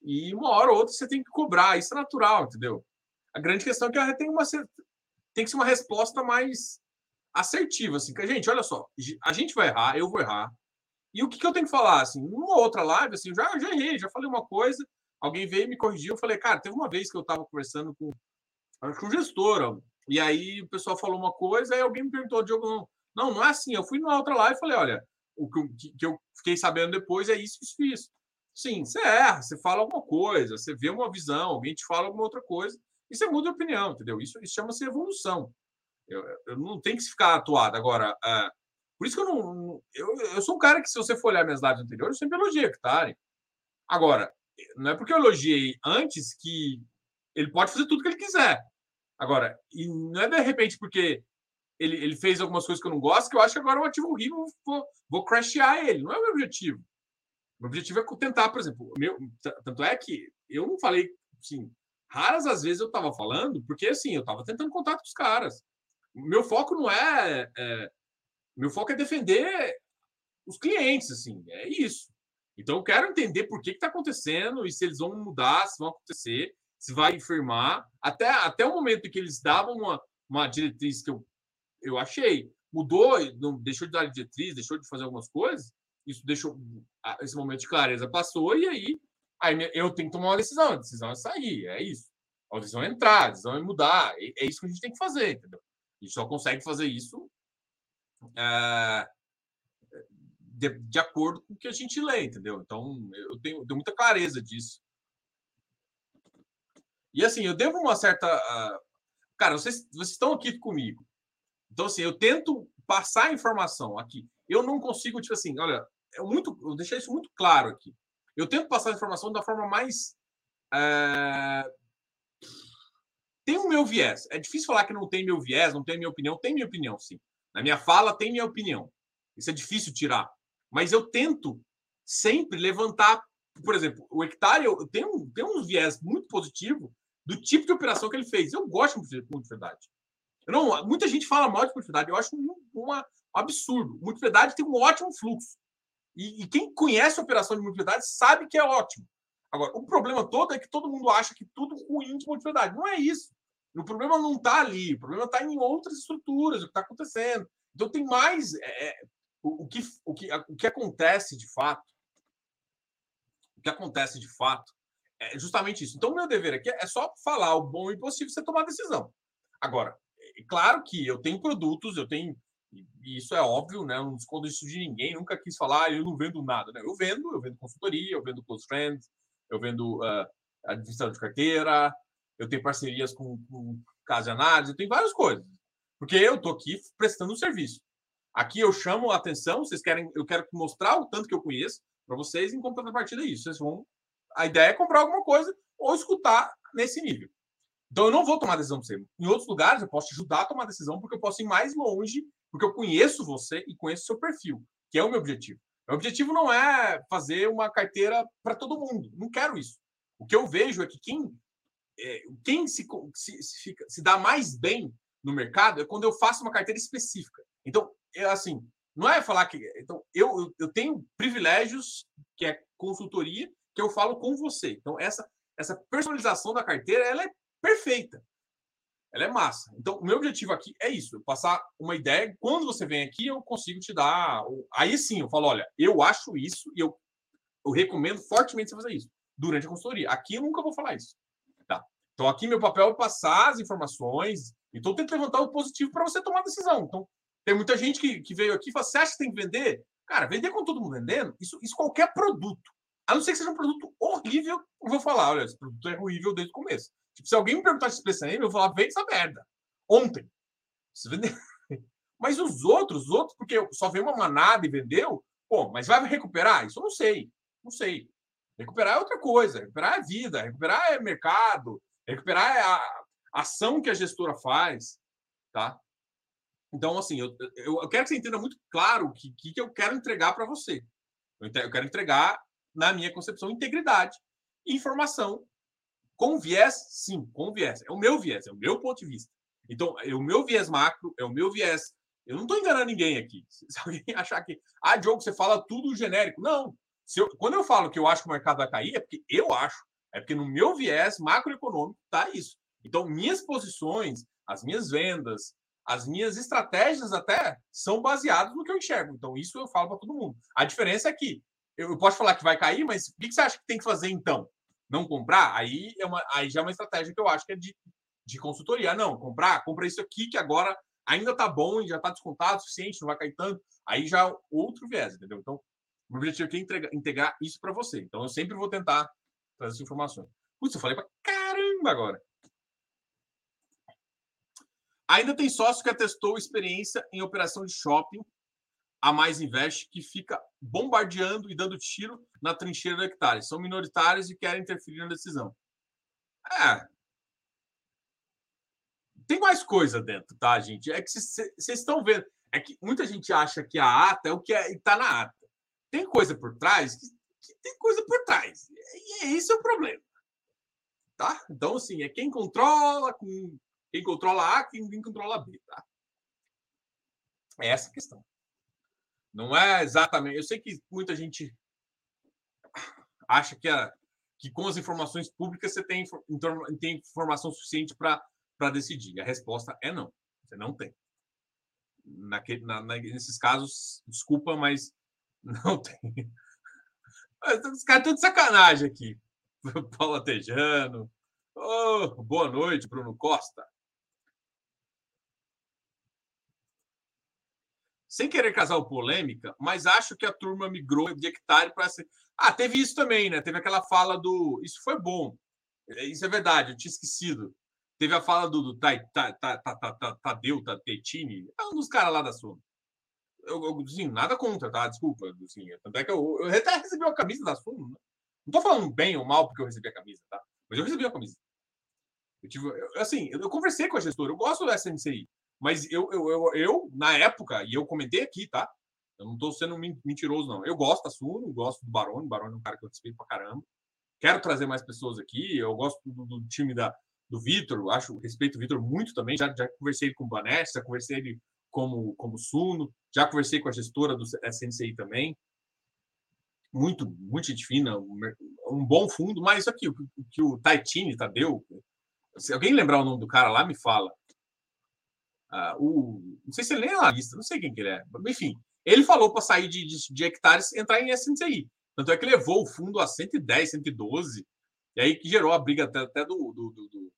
E uma hora ou outra você tem que cobrar. Isso é natural, entendeu? A grande questão é que tem uma. Tem que ser uma resposta mais assertiva, assim. Que, gente, olha só, a gente vai errar, eu vou errar. E o que, que eu tenho que falar, assim, numa outra live, assim, eu já, já errei, já falei uma coisa, alguém veio e me corrigiu, eu falei, cara, teve uma vez que eu estava conversando com, com o gestor, e aí o pessoal falou uma coisa, aí alguém me perguntou, Diogo, não, não, não é assim, eu fui numa outra live e falei, olha, o que, que eu fiquei sabendo depois é isso, isso, isso. Sim, você erra, você fala alguma coisa, você vê uma visão, alguém te fala alguma outra coisa, e você muda opinião, entendeu? Isso, isso chama-se evolução. Eu, eu não tenho que ficar atuado. Agora, é, por isso que eu não. Eu, eu sou um cara que, se você for olhar minhas lives anteriores, eu sempre elogiei Hectare. Agora, não é porque eu elogiei antes que ele pode fazer tudo que ele quiser. Agora, e não é de repente porque ele, ele fez algumas coisas que eu não gosto, que eu acho que agora é um ativo horrível, vou, vou crashear ele. Não é o meu objetivo. O meu objetivo é tentar, por exemplo, meu, tanto é que eu não falei, assim, raras as vezes eu estava falando, porque assim, eu estava tentando contato com os caras meu foco não é, é, meu foco é defender os clientes, assim, é isso. Então eu quero entender por que está acontecendo e se eles vão mudar, se vão acontecer, se vai firmar. Até, até o momento em que eles davam uma, uma diretriz que eu, eu achei, mudou, não, deixou de dar diretriz, deixou de fazer algumas coisas, isso deixou esse momento de clareza passou, e aí, aí eu tenho que tomar uma decisão, a decisão é sair, é isso. A decisão é entrar, a decisão é mudar, é, é isso que a gente tem que fazer, entendeu? A gente só consegue fazer isso é, de, de, acordo com o que a gente lê, entendeu? Então, eu tenho, tenho muita clareza disso. E assim, eu devo uma certa. Uh, cara, vocês, vocês estão aqui comigo. Então, assim, eu tento passar a informação aqui. Eu não consigo, tipo assim, olha, é muito, eu deixei isso muito claro aqui. Eu tento passar a informação da forma mais uh, tem o meu viés. É difícil falar que não tem meu viés, não tem minha opinião. Tem minha opinião, sim. Na minha fala, tem minha opinião. Isso é difícil tirar. Mas eu tento sempre levantar. Por exemplo, o hectare eu tenho, tem um viés muito positivo do tipo de operação que ele fez. Eu gosto de multiplicidade. Não, muita gente fala mal de multiplicidade. Eu acho um, uma, um absurdo. Multiplicidade tem um ótimo fluxo. E, e quem conhece a operação de multiplicidade sabe que é ótimo. Agora, o problema todo é que todo mundo acha que tudo ruim de multiplicidade. Não é isso. O problema não está ali, o problema está em outras estruturas, o que está acontecendo. Então tem mais. É, é, o, o, que, o, que, o que acontece de fato, o que acontece de fato é justamente isso. Então, o meu dever aqui é só falar o bom e possível você tomar decisão. Agora, é claro que eu tenho produtos, eu tenho. E isso é óbvio, né? Eu não escondo isso de ninguém, nunca quis falar, ah, eu não vendo nada. Né? Eu vendo, eu vendo consultoria, eu vendo close friends, eu vendo uh, administração de carteira, eu tenho parcerias com, com casa de análise, eu tenho várias coisas. Porque eu estou aqui prestando um serviço. Aqui eu chamo a atenção, vocês querem, eu quero mostrar o tanto que eu conheço para vocês, em contrapartida isso. Vocês vão. A ideia é comprar alguma coisa ou escutar nesse nível. Então eu não vou tomar decisão para você. Em outros lugares eu posso te ajudar a tomar decisão porque eu posso ir mais longe, porque eu conheço você e conheço seu perfil, que é o meu objetivo. O objetivo não é fazer uma carteira para todo mundo. Não quero isso. O que eu vejo é que quem, é, quem se, se, se, fica, se dá mais bem no mercado é quando eu faço uma carteira específica. Então, é assim, não é falar que. Então, eu, eu tenho privilégios, que é consultoria, que eu falo com você. Então, essa, essa personalização da carteira ela é perfeita ela é massa. Então, o meu objetivo aqui é isso: passar uma ideia. Quando você vem aqui, eu consigo te dar. Aí sim, eu falo: olha, eu acho isso e eu, eu recomendo fortemente você fazer isso durante a consultoria. Aqui eu nunca vou falar isso. Então, aqui meu papel é passar as informações. Então, tento levantar o positivo para você tomar a decisão. Então, tem muita gente que, que veio aqui e fala: você acha que tem que vender? Cara, vender com todo mundo vendendo, isso, isso qualquer produto. A não ser que seja um produto horrível, eu vou falar: olha, esse produto é horrível desde o começo. Tipo, se alguém me perguntar esse preço aí, eu vou falar, vende essa merda. Ontem. (laughs) Mas os outros, os outros, porque só veio uma manada e vendeu, pô, mas vai recuperar? Isso eu não sei. Não sei. Recuperar é outra coisa. Recuperar é vida, recuperar é mercado, recuperar é a ação que a gestora faz, tá? Então, assim, eu, eu, quero que você entenda muito claro o que, que, eu quero entregar para você. Eu, quero entregar, na minha concepção, integridade informação com viés, sim, com viés. É o meu viés, é o meu ponto de vista. Então, é o meu viés macro, é o meu viés. Eu não estou enganando ninguém aqui. (laughs) Se alguém achar que, ah, Diogo, você fala tudo genérico. Não. Eu, quando eu falo que eu acho que o mercado vai cair, é porque eu acho. É porque no meu viés macroeconômico está isso. Então, minhas posições, as minhas vendas, as minhas estratégias até são baseadas no que eu enxergo. Então, isso eu falo para todo mundo. A diferença é que eu posso falar que vai cair, mas o que você acha que tem que fazer então? Não comprar? Aí, é uma, aí já é uma estratégia que eu acho que é de, de consultoria. Não, comprar, compra isso aqui que agora ainda está bom já está descontado o suficiente, não vai cair tanto. Aí já é outro viés, entendeu? Então, o objetivo é entregar, integrar isso para você. Então, eu sempre vou tentar essa informação. Putz, eu falei para caramba agora. Ainda tem sócio que atestou experiência em operação de shopping a mais investe que fica bombardeando e dando tiro na trincheira do hectare. São minoritários e querem interferir na decisão. É. Tem mais coisa dentro, tá, gente? É que vocês estão vendo. É que muita gente acha que a ata é o que é, está na ata. Tem coisa por trás que, que tem coisa por trás. E é esse é o problema. Tá? Então, assim, é quem controla quem controla A, quem controla B, tá? É essa a questão. Não é exatamente. Eu sei que muita gente acha que, a, que com as informações públicas você tem, tem informação suficiente para decidir. A resposta é não. Você não tem. Naquele, na, nesses casos, desculpa, mas (laughs) não tem. Os caras estão de sacanagem aqui. (laughs) Paulo Tejano. Oh, boa noite, Bruno Costa. sem querer casar polêmica, mas acho que a turma migrou de hectare para ser. Ah, teve isso também, né? Teve aquela fala do. Isso foi bom. É, isso é verdade, eu tinha esquecido. Teve a fala do, do Tadeu Tetini, é um dos caras lá da Soma. Eu, eu assim, nada contra, tá? Desculpa. Assim, tanto é que eu, eu até recebi a camisa da Soma. Né? Não tô falando bem ou mal porque eu recebi a camisa, tá? Mas eu recebi a camisa. Eu tive, eu, assim, eu, eu conversei com a gestora, eu gosto do SNCI. Mas eu, eu, eu, eu, na época, e eu comentei aqui, tá? Eu não estou sendo mentiroso, não. Eu gosto da Suno, gosto do Barone. O Barone é um cara que eu respeito pra caramba. Quero trazer mais pessoas aqui. Eu gosto do, do time da, do Vitor. Acho, respeito o Vitor muito também. Já, já conversei com o Banete, já conversei ele como, como Suno. Já conversei com a gestora do SNCI também. Muito, muito gente fina. Um bom fundo. Mas isso aqui, o que o Taitini, Tadeu... Se alguém lembrar o nome do cara lá, me fala. Uh, o, não sei se ele é analista, não sei quem que ele é. Enfim, ele falou para sair de, de, de, hectares entrar em SNCI. Tanto é que levou o fundo a 110, 112, e aí que gerou a briga até, até do, do, do, do,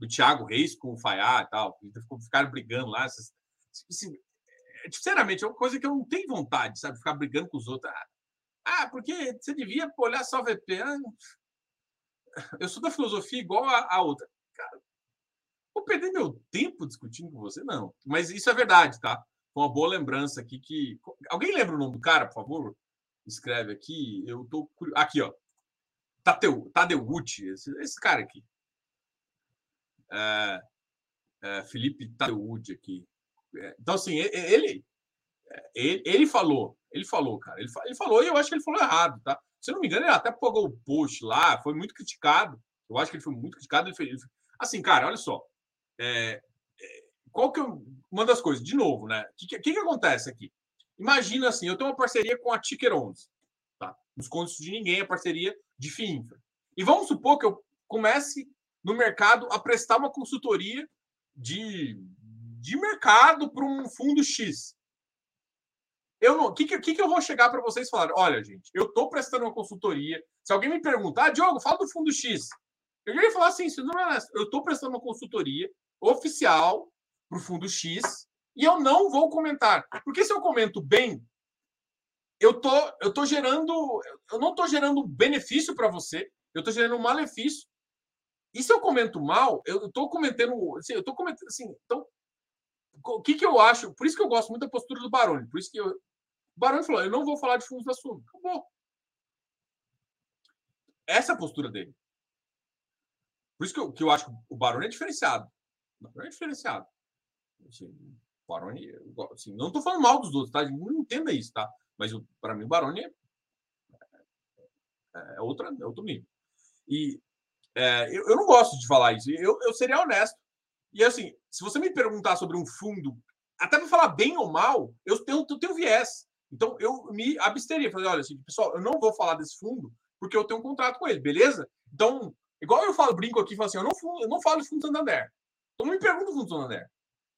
do Thiago Reis com o Faiá e tal. Ficaram brigando lá. Assim, sinceramente, é uma coisa que eu não tenho vontade, sabe? Ficar brigando com os outros. Ah, porque você devia olhar só VP. Ah, eu sou da filosofia igual a, a outra. Cara, Vou perder meu tempo discutindo com você? Não. Mas isso é verdade, tá? Uma boa lembrança aqui que. Alguém lembra o nome do cara, por favor? Escreve aqui. Eu tô. Aqui, ó. Tadeu, Tadeucci, esse, esse cara aqui. É, é, Felipe aqui. É, então, assim, ele, ele, ele falou, ele falou, cara, ele, ele falou e eu acho que ele falou errado, tá? Se eu não me engano, ele até pagou o post lá, foi muito criticado. Eu acho que ele foi muito criticado. Ele fez, assim, cara, olha só. É, é, qual que é uma das coisas? De novo, né? O que, que, que, acontece aqui? Imagina assim, eu tenho uma parceria com a Ticker 11, tá? Nos contos de ninguém, a parceria de FIINFRA. E vamos supor que eu comece no mercado a prestar uma consultoria de, de mercado para um fundo X. Eu não, que, que, que eu vou chegar para vocês falar? Olha, gente, eu estou prestando uma consultoria. Se alguém me perguntar, ah, Diogo, fala do fundo X. Eu já ia falar assim, isso não é eu estou prestando uma consultoria oficial para o fundo X e eu não vou comentar. Porque se eu comento bem, eu tô, eu tô gerando, eu não estou gerando benefício para você, eu estou gerando um malefício. E se eu comento mal, eu estou cometendo, assim, eu estou cometendo assim, então o que que eu acho? Por isso que eu gosto muito da postura do Baroni. Por isso que eu, o Baroni falou, eu não vou falar de fundos da Suma. Acabou. Essa é a postura dele. Por isso que eu, que eu acho que o Baroni é diferenciado. O Baroni é diferenciado. Assim, Baroni, assim, não estou falando mal dos outros, tá? Não entenda isso, tá? Mas para mim o Baroni é, é, outra, é outro nível. E é, eu, eu, não gosto de falar isso. Eu, eu seria honesto. E assim, se você me perguntar sobre um fundo, até para falar bem ou mal, eu tenho, eu tenho viés. Então eu me absteria. Falei, olha, assim, pessoal, eu não vou falar desse fundo porque eu tenho um contrato com ele, beleza? Então, igual eu falo, brinco aqui, falo assim, eu não, eu não falo de fundo Santander. Então não me pergunta do fundo Santander.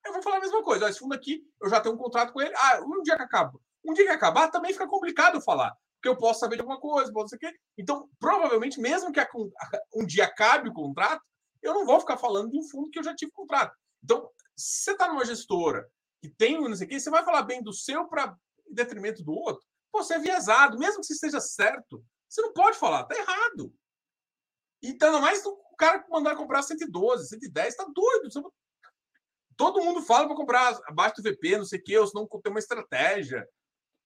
Eu vou falar a mesma coisa. Esse fundo aqui, eu já tenho um contrato com ele. Ah, um dia que acaba. Um dia que acabar, também fica complicado falar. Porque eu posso saber de alguma coisa, posso sei o quê. Então, provavelmente, mesmo que (laughs) um dia acabe o contrato, eu não vou ficar falando de um fundo que eu já tive contrato. Então, se você está numa gestora que tem não sei o quê, você vai falar bem do seu para detrimento do outro. Pô, você é viesado, mesmo que você esteja certo, você não pode falar, tá errado. Então, mais o cara que mandar comprar 112, 110, tá doido. Todo mundo fala para comprar abaixo do VP, não sei o quê, ou senão tem uma estratégia.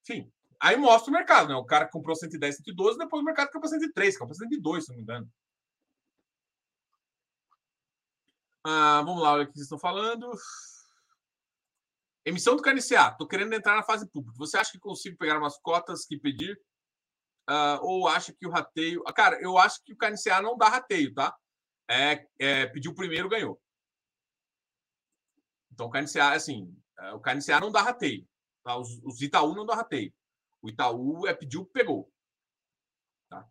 Enfim, aí mostra o mercado, né? O cara comprou 110, 112, depois o mercado comprou 103, comprou 102, se não me engano. Ah, vamos lá, olha o que vocês estão falando. Emissão do KNCA. Estou querendo entrar na fase pública. Você acha que consigo pegar umas cotas que pedir? Uh, ou acha que o rateio. Ah, cara, eu acho que o KNCA não dá rateio, tá? É, é, pediu primeiro, ganhou. Então, o KNCA, assim, é, o KNCA não dá rateio. Tá? Os, os Itaú não dá rateio. O Itaú é pediu, pegou. Tá?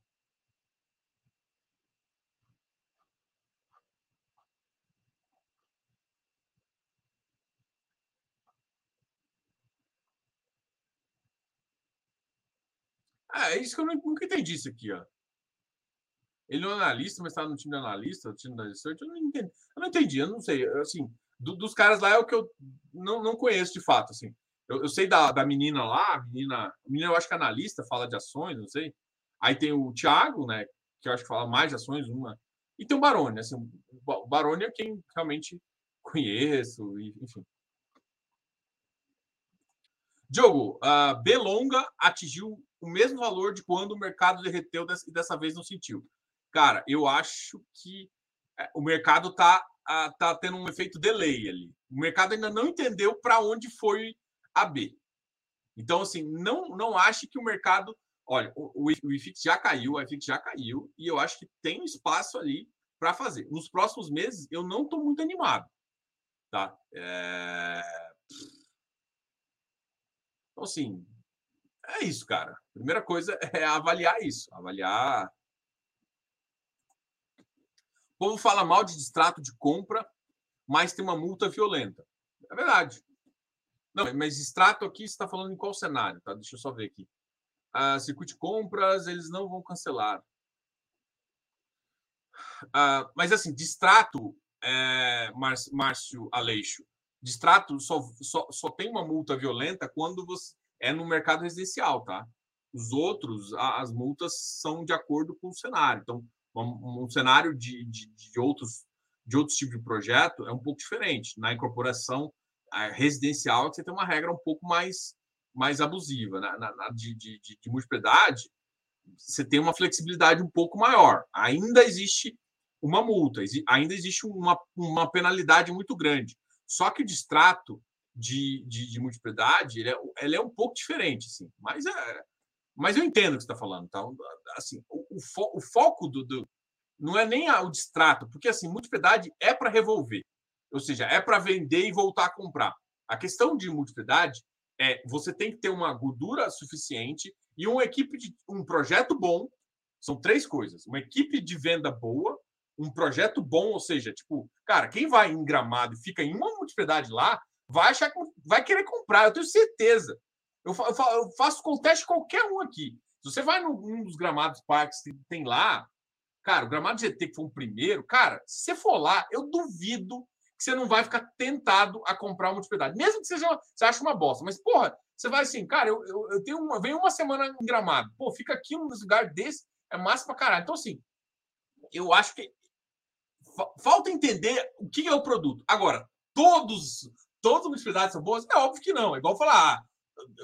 Ah, é isso que eu nunca entendi isso aqui, ó. Ele não é analista, mas está no time de analista, no time da research. Eu não entendi. Eu não entendi, eu não sei. Assim, do, dos caras lá é o que eu não, não conheço de fato. Assim. Eu, eu sei da, da menina lá, a menina, a menina, eu acho que é analista, fala de ações, não sei. Aí tem o Thiago, né, que eu acho que fala mais de ações, uma. E tem o Baroni, assim, o Baroni é quem realmente conheço, enfim. Diogo, a Belonga atingiu o mesmo valor de quando o mercado derreteu e dessa vez não sentiu. Cara, eu acho que é, o mercado está tá tendo um efeito delay ali. O mercado ainda não entendeu para onde foi a B. Então, assim, não, não ache que o mercado. Olha, o, o IFIX já caiu, o IFIX já caiu, e eu acho que tem um espaço ali para fazer. Nos próximos meses, eu não estou muito animado. Tá? É... Então, assim, é isso, cara. Primeira coisa (laughs) é avaliar isso, avaliar o povo fala mal de distrato de compra, mas tem uma multa violenta. É verdade. Não, mas extrato aqui você está falando em qual cenário? Tá? Deixa eu só ver aqui. Ah, circuito de compras, eles não vão cancelar. Ah, mas assim, distrato, é, Márcio Aleixo, distrato só, só, só tem uma multa violenta quando você é no mercado residencial, tá? Os outros, as multas são de acordo com o cenário. Então, um, um cenário de, de, de, outros de outros tipos de projeto é um pouco diferente. Na incorporação residencial, você tem uma regra um pouco mais, mais abusiva. Na, na, na de, de, de multiplicidade, você tem uma flexibilidade um pouco maior. Ainda existe uma multa, ainda existe uma, uma penalidade muito grande. Só que o distrato de, de, de multiplicidade ele é, ele é um pouco diferente, assim. Mas é, mas eu entendo o que você está falando. Tá? Assim, o, o, fo, o foco do, do, não é nem o distrato, porque assim, multiplicidade é para revolver. Ou seja, é para vender e voltar a comprar. A questão de multiplicidade é você tem que ter uma gordura suficiente e uma equipe de um projeto bom. São três coisas: uma equipe de venda boa, um projeto bom, ou seja, tipo, cara, quem vai em gramado e fica em uma multiplicidade lá, vai achar que vai querer comprar, eu tenho certeza. Eu, eu faço com teste qualquer um aqui. Se você vai num dos gramados parques que tem lá, cara, o gramado GT que foi o primeiro, cara, se você for lá, eu duvido que você não vai ficar tentado a comprar uma multiplicidade. Mesmo que seja, você ache uma bosta. Mas, porra, você vai assim, cara, eu, eu, eu tenho uma, venho uma semana em gramado. Pô, fica aqui um lugar desse, é massa pra caralho. Então, assim, eu acho que falta entender o que é o produto. Agora, todos, todas as multiplicidades são boas? É óbvio que não. É igual falar, ah,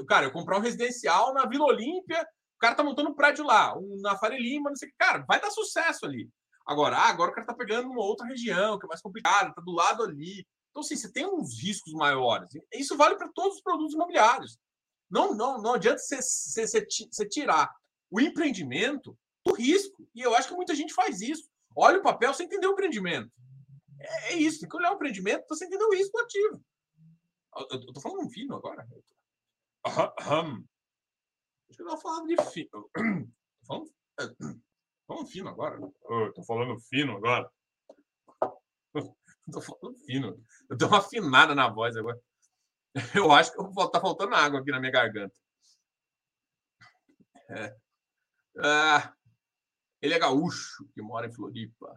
Cara, eu comprar um residencial na Vila Olímpia, o cara tá montando um prédio lá, um na Faria Lima, não sei o que. Cara, vai dar sucesso ali. Agora, ah, agora o cara tá pegando uma outra região, que é mais complicada, tá do lado ali. Então, assim, você tem uns riscos maiores. Isso vale para todos os produtos imobiliários. Não, não, não adianta você, você, você tirar o empreendimento do risco. E eu acho que muita gente faz isso. Olha o papel sem entender o empreendimento. É, é isso, tem que olhar o empreendimento para você entender o risco ativo. Eu estou (clears throat) falando fino agora. Acho que eu estava falando de fino. Falando, falando fino agora. Estou falando fino agora. Estou falando fino. Eu dou uma afinada na voz agora. (laughs) Eu acho que está faltando água aqui na minha garganta. É. Ah, ele é gaúcho, que mora em Floripa.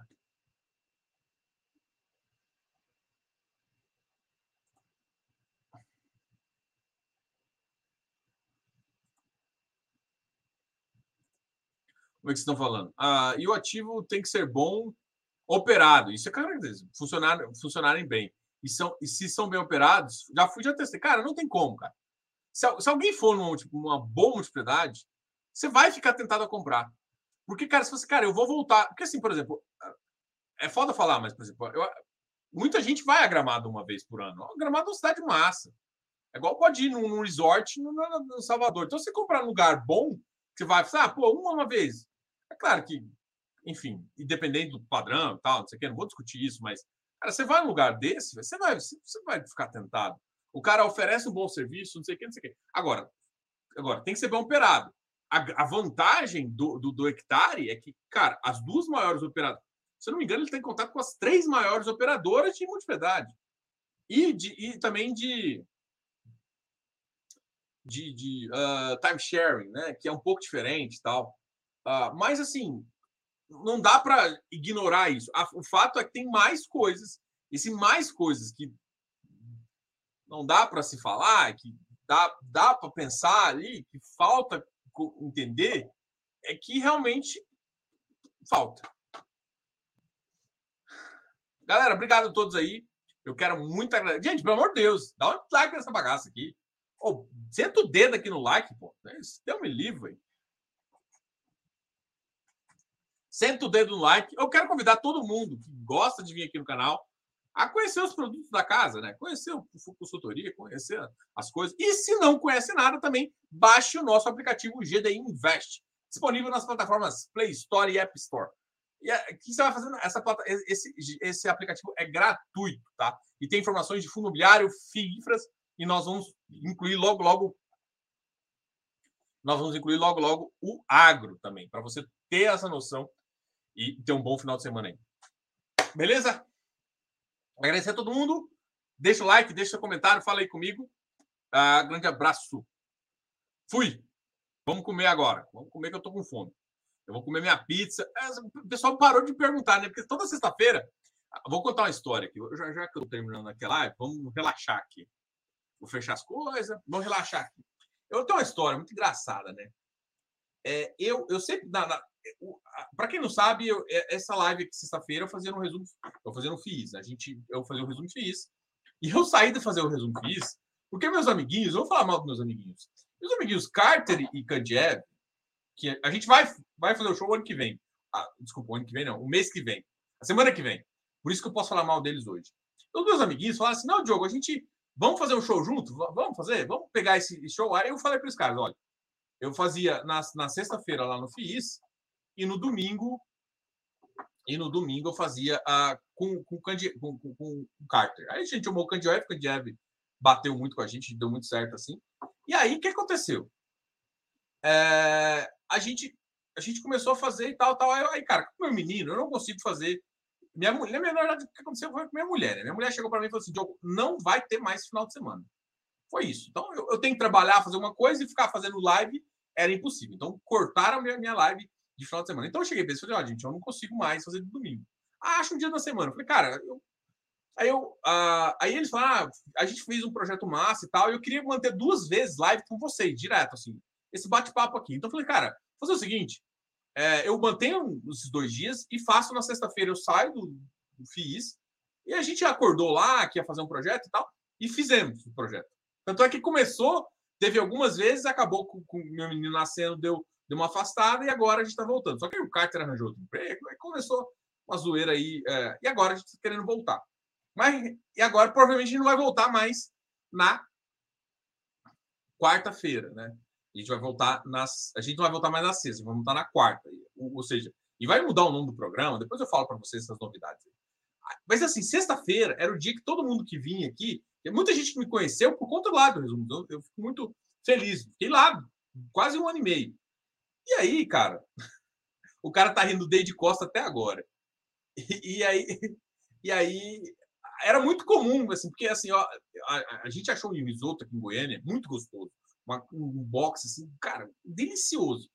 Como é que vocês estão falando? Ah, e o ativo tem que ser bom operado. Isso é característico. Funcionar, funcionarem bem. E, são, e se são bem operados, já fui, já testei. Cara, não tem como, cara. Se, se alguém for numa, tipo, boa multiplicidade, você vai ficar tentado a comprar. Porque, cara, se você, cara, eu vou voltar. Porque, assim, por exemplo, é foda falar, mas, por exemplo, eu, muita gente vai a Gramado uma vez por ano. Gramado é uma cidade massa. É igual pode ir num, num resort no, no, Salvador. Então, você comprar um lugar bom, você vai ah, pô, uma, uma vez. É claro que, enfim, independente do padrão e tal, não sei o que, não vou discutir isso, mas, cara, você vai num lugar desse, você vai, você vai ficar tentado. O cara oferece um bom serviço, não sei o que, não sei o que. Agora, agora tem que ser bem operado. A, a vantagem do, do, do, hectare é que, cara, as duas maiores operadoras, se eu não me engano, ele tem contato com as três maiores operadoras de multiplicidade. E, de, e também de, de, de uh, time sharing, né? Que é um pouco diferente tal. Uh, mas, assim, não dá para ignorar isso. O fato é que tem mais coisas, e se mais coisas que não dá para se falar, que dá, dá para pensar ali, que falta entender, é que realmente falta. Galera, obrigado a todos aí. Eu quero muito agradecer. Gente, pelo amor de Deus, dá um like nessa bagaça aqui. Oh, senta o dedo aqui no like, pô. Deu me livro aí. Senta o dedo no like. Eu quero convidar todo mundo que gosta de vir aqui no canal a conhecer os produtos da casa, né? Conhecer o consultoria, conhecer as coisas. E se não conhece nada também, baixe o nosso aplicativo GDI Invest, disponível nas plataformas Play Store e App Store. E o que você vai fazendo? Essa, esse, esse aplicativo é gratuito, tá? E tem informações de fundo imobiliário, FII, infras, e nós vamos incluir logo, logo. Nós vamos incluir logo, logo o agro também, para você ter essa noção e ter um bom final de semana aí. Beleza? Agradecer a todo mundo. Deixa o like, deixa seu comentário, fala aí comigo. Uh, grande abraço. Fui. Vamos comer agora. Vamos comer que eu tô com fome. Eu vou comer minha pizza. É, o pessoal parou de perguntar, né? Porque toda sexta-feira. Vou contar uma história aqui. Já, já que eu tô terminando aquela live, vamos relaxar aqui. Vou fechar as coisas, vamos relaxar aqui. Eu tenho uma história muito engraçada, né? É, eu, eu sempre. Para quem não sabe, eu, é, essa live aqui sexta-feira eu fazia um resumo, eu fazia um FIIs. A gente, eu fazia um resumo FIIs. E eu saí de fazer o resumo FIIs, porque meus amiguinhos, vou falar mal dos meus amiguinhos. Meus amiguinhos Carter e Kandiev, que a gente vai, vai fazer o show ano que vem. Ah, desculpa, ano que vem não, o mês que vem. A semana que vem. Por isso que eu posso falar mal deles hoje. Então, os meus amiguinhos falaram assim: não, Diogo, a gente. Vamos fazer um show junto? Vamos fazer? Vamos pegar esse show? Aí eu falei para os caras: olha, eu fazia na, na sexta-feira lá no FIIs, e no domingo e no domingo eu fazia a, com, com, com, com, com o Carter. Aí a gente chamou o Kandiev, o Kandiev bateu muito com a gente, deu muito certo assim. E aí, o que aconteceu? É, a, gente, a gente começou a fazer e tal, tal. Aí, cara, com meu menino, eu não consigo fazer. Minha mulher, na verdade, o que aconteceu foi com minha mulher. Né? Minha mulher chegou para mim e falou assim: Diogo, não vai ter mais final de semana. Foi isso. Então, eu, eu tenho que trabalhar, fazer uma coisa e ficar fazendo live era impossível. Então, cortaram minha, minha live de final de semana. Então eu cheguei para ele e falei, ó, gente, eu não consigo mais fazer de domingo. Ah, acho um dia da semana. Eu falei, cara, eu... Aí, eu, ah, aí eles falaram, ah, a gente fez um projeto massa e tal, e eu queria manter duas vezes live com vocês, direto, assim, esse bate-papo aqui. Então eu falei, cara, fazer o seguinte, é, eu mantenho esses dois dias e faço na sexta-feira, eu saio do, do FIIs, e a gente acordou lá que ia fazer um projeto e tal, e fizemos o projeto. Tanto é que começou, teve algumas vezes, acabou com o meu menino nascendo, deu deu uma afastada e agora a gente está voltando. Só que o Carter arranjou outro emprego, aí começou uma zoeira aí, é, e agora a gente está querendo voltar. Mas e agora provavelmente a gente não vai voltar mais na quarta-feira, né? A gente vai voltar nas. A gente não vai voltar mais na sexta, vamos voltar na quarta. Ou, ou seja, e vai mudar o nome do programa, depois eu falo para vocês essas novidades. Mas assim, sexta-feira era o dia que todo mundo que vinha aqui, muita gente que me conheceu por conta do resumo. Eu, eu fico muito feliz. Fiquei lá quase um ano e meio. E aí, cara, o cara tá rindo desde Costa até agora. E, e, aí, e aí era muito comum, assim, porque assim, ó, a, a gente achou um risoto aqui em Goiânia muito gostoso. Uma, um box, assim, cara, delicioso.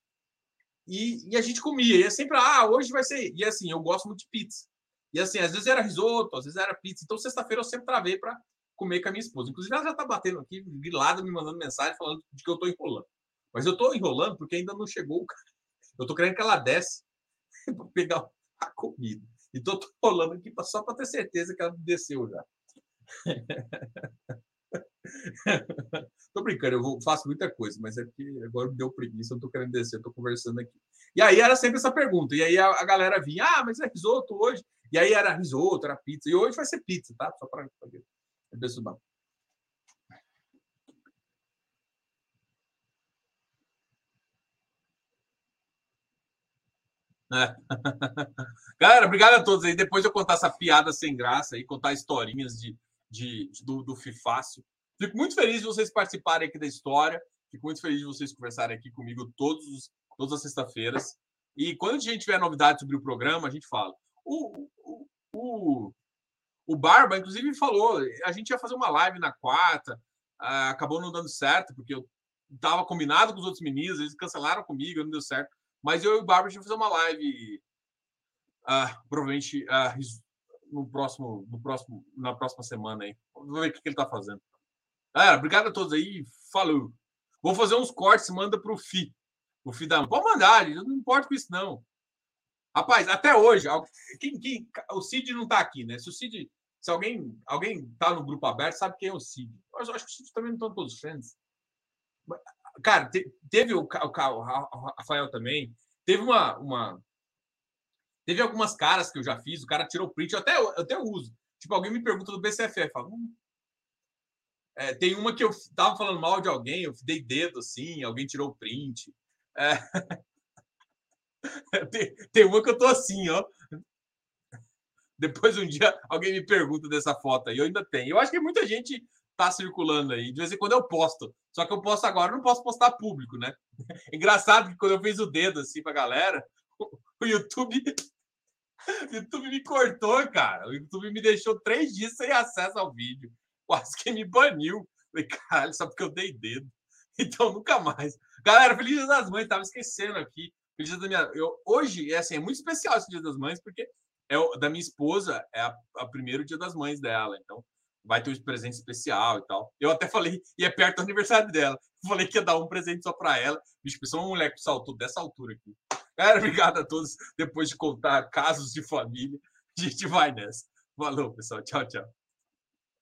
E, e, a gente comia. E é sempre, ah, hoje vai ser. E assim, eu gosto muito de pizza. E assim, às vezes era risoto, às vezes era pizza. Então, sexta-feira eu sempre travei para comer com a minha esposa. Inclusive, ela já tá batendo aqui, grilada, me mandando mensagem falando de que eu tô enrolando. Mas eu tô enrolando porque ainda não chegou o cara. Eu tô querendo que ela desce (laughs) para pegar a comida. Então, tô enrolando aqui só para ter certeza que ela desceu já. (laughs) tô brincando, eu faço muita coisa, mas é que agora me deu preguiça, eu tô querendo descer, eu tô conversando aqui. E aí era sempre essa pergunta. E aí a, a galera vinha, ah, mas é risoto hoje. E aí era risoto, era pizza. E hoje vai ser pizza, tá? Só para ver. (laughs) É. Galera, obrigado a todos aí. Depois de eu contar essa piada sem graça e contar historinhas de, de, de do, do Fifácio. Fico muito feliz de vocês participarem aqui da história. Fico muito feliz de vocês conversarem aqui comigo todos os, todas as sextas-feiras. E quando a gente tiver novidades sobre o programa, a gente fala. O, o, o, o Barba, inclusive, falou: a gente ia fazer uma live na quarta, ah, acabou não dando certo, porque eu estava combinado com os outros meninos, eles cancelaram comigo, não deu certo. Mas eu e o Barba a gente ia fazer uma live, ah, provavelmente ah, no próximo, no próximo, na próxima semana aí. Vamos ver o que, ele está fazendo. Galera, obrigado a todos aí. Falou. Vou fazer uns cortes, manda para o FI. O FI da. Pode mandar, não importa com isso, não. Rapaz, até hoje, quem, quem, o Cid não está aqui, né? Se o Cid, se alguém alguém está no grupo aberto, sabe quem é o Cid. Eu acho que o Cid também não estão todos friends. Cara, teve o, o, o, Rafael também. Teve uma, uma. Teve algumas caras que eu já fiz, o cara tirou print, eu até, eu até uso. Tipo, alguém me pergunta do BCFF, eu falo, hum. é, tem uma que eu tava falando mal de alguém, eu dei dedo assim, alguém tirou print. É, (laughs) tem, tem uma que eu tô assim, ó. Depois um dia alguém me pergunta dessa foto aí, eu ainda tenho. Eu acho que muita gente tá circulando aí. De vez em quando eu posto. Só que eu posto agora, não posso postar público, né? (laughs) Engraçado que quando eu fiz o dedo assim pra galera, (laughs) o YouTube. O YouTube me cortou, cara. O YouTube me deixou três dias sem acesso ao vídeo. Quase que me baniu. Falei, caralho, só porque eu dei dedo. (laughs) Então, nunca mais. Galera, Feliz Dia das Mães, tava esquecendo aqui. Feliz Dia da minha. Eu, hoje, é assim, é muito especial esse Dia das Mães, porque é o, da minha esposa, é a, a primeiro Dia das Mães dela. Então, vai ter um presente especial e tal. Eu até falei, e é perto do aniversário dela. Falei que ia dar um presente só para ela. Bicho, pensou uma mulher que saltou dessa altura aqui. Galera, obrigado a todos. Depois de contar casos de família, a gente vai nessa. Falou, pessoal. Tchau, tchau.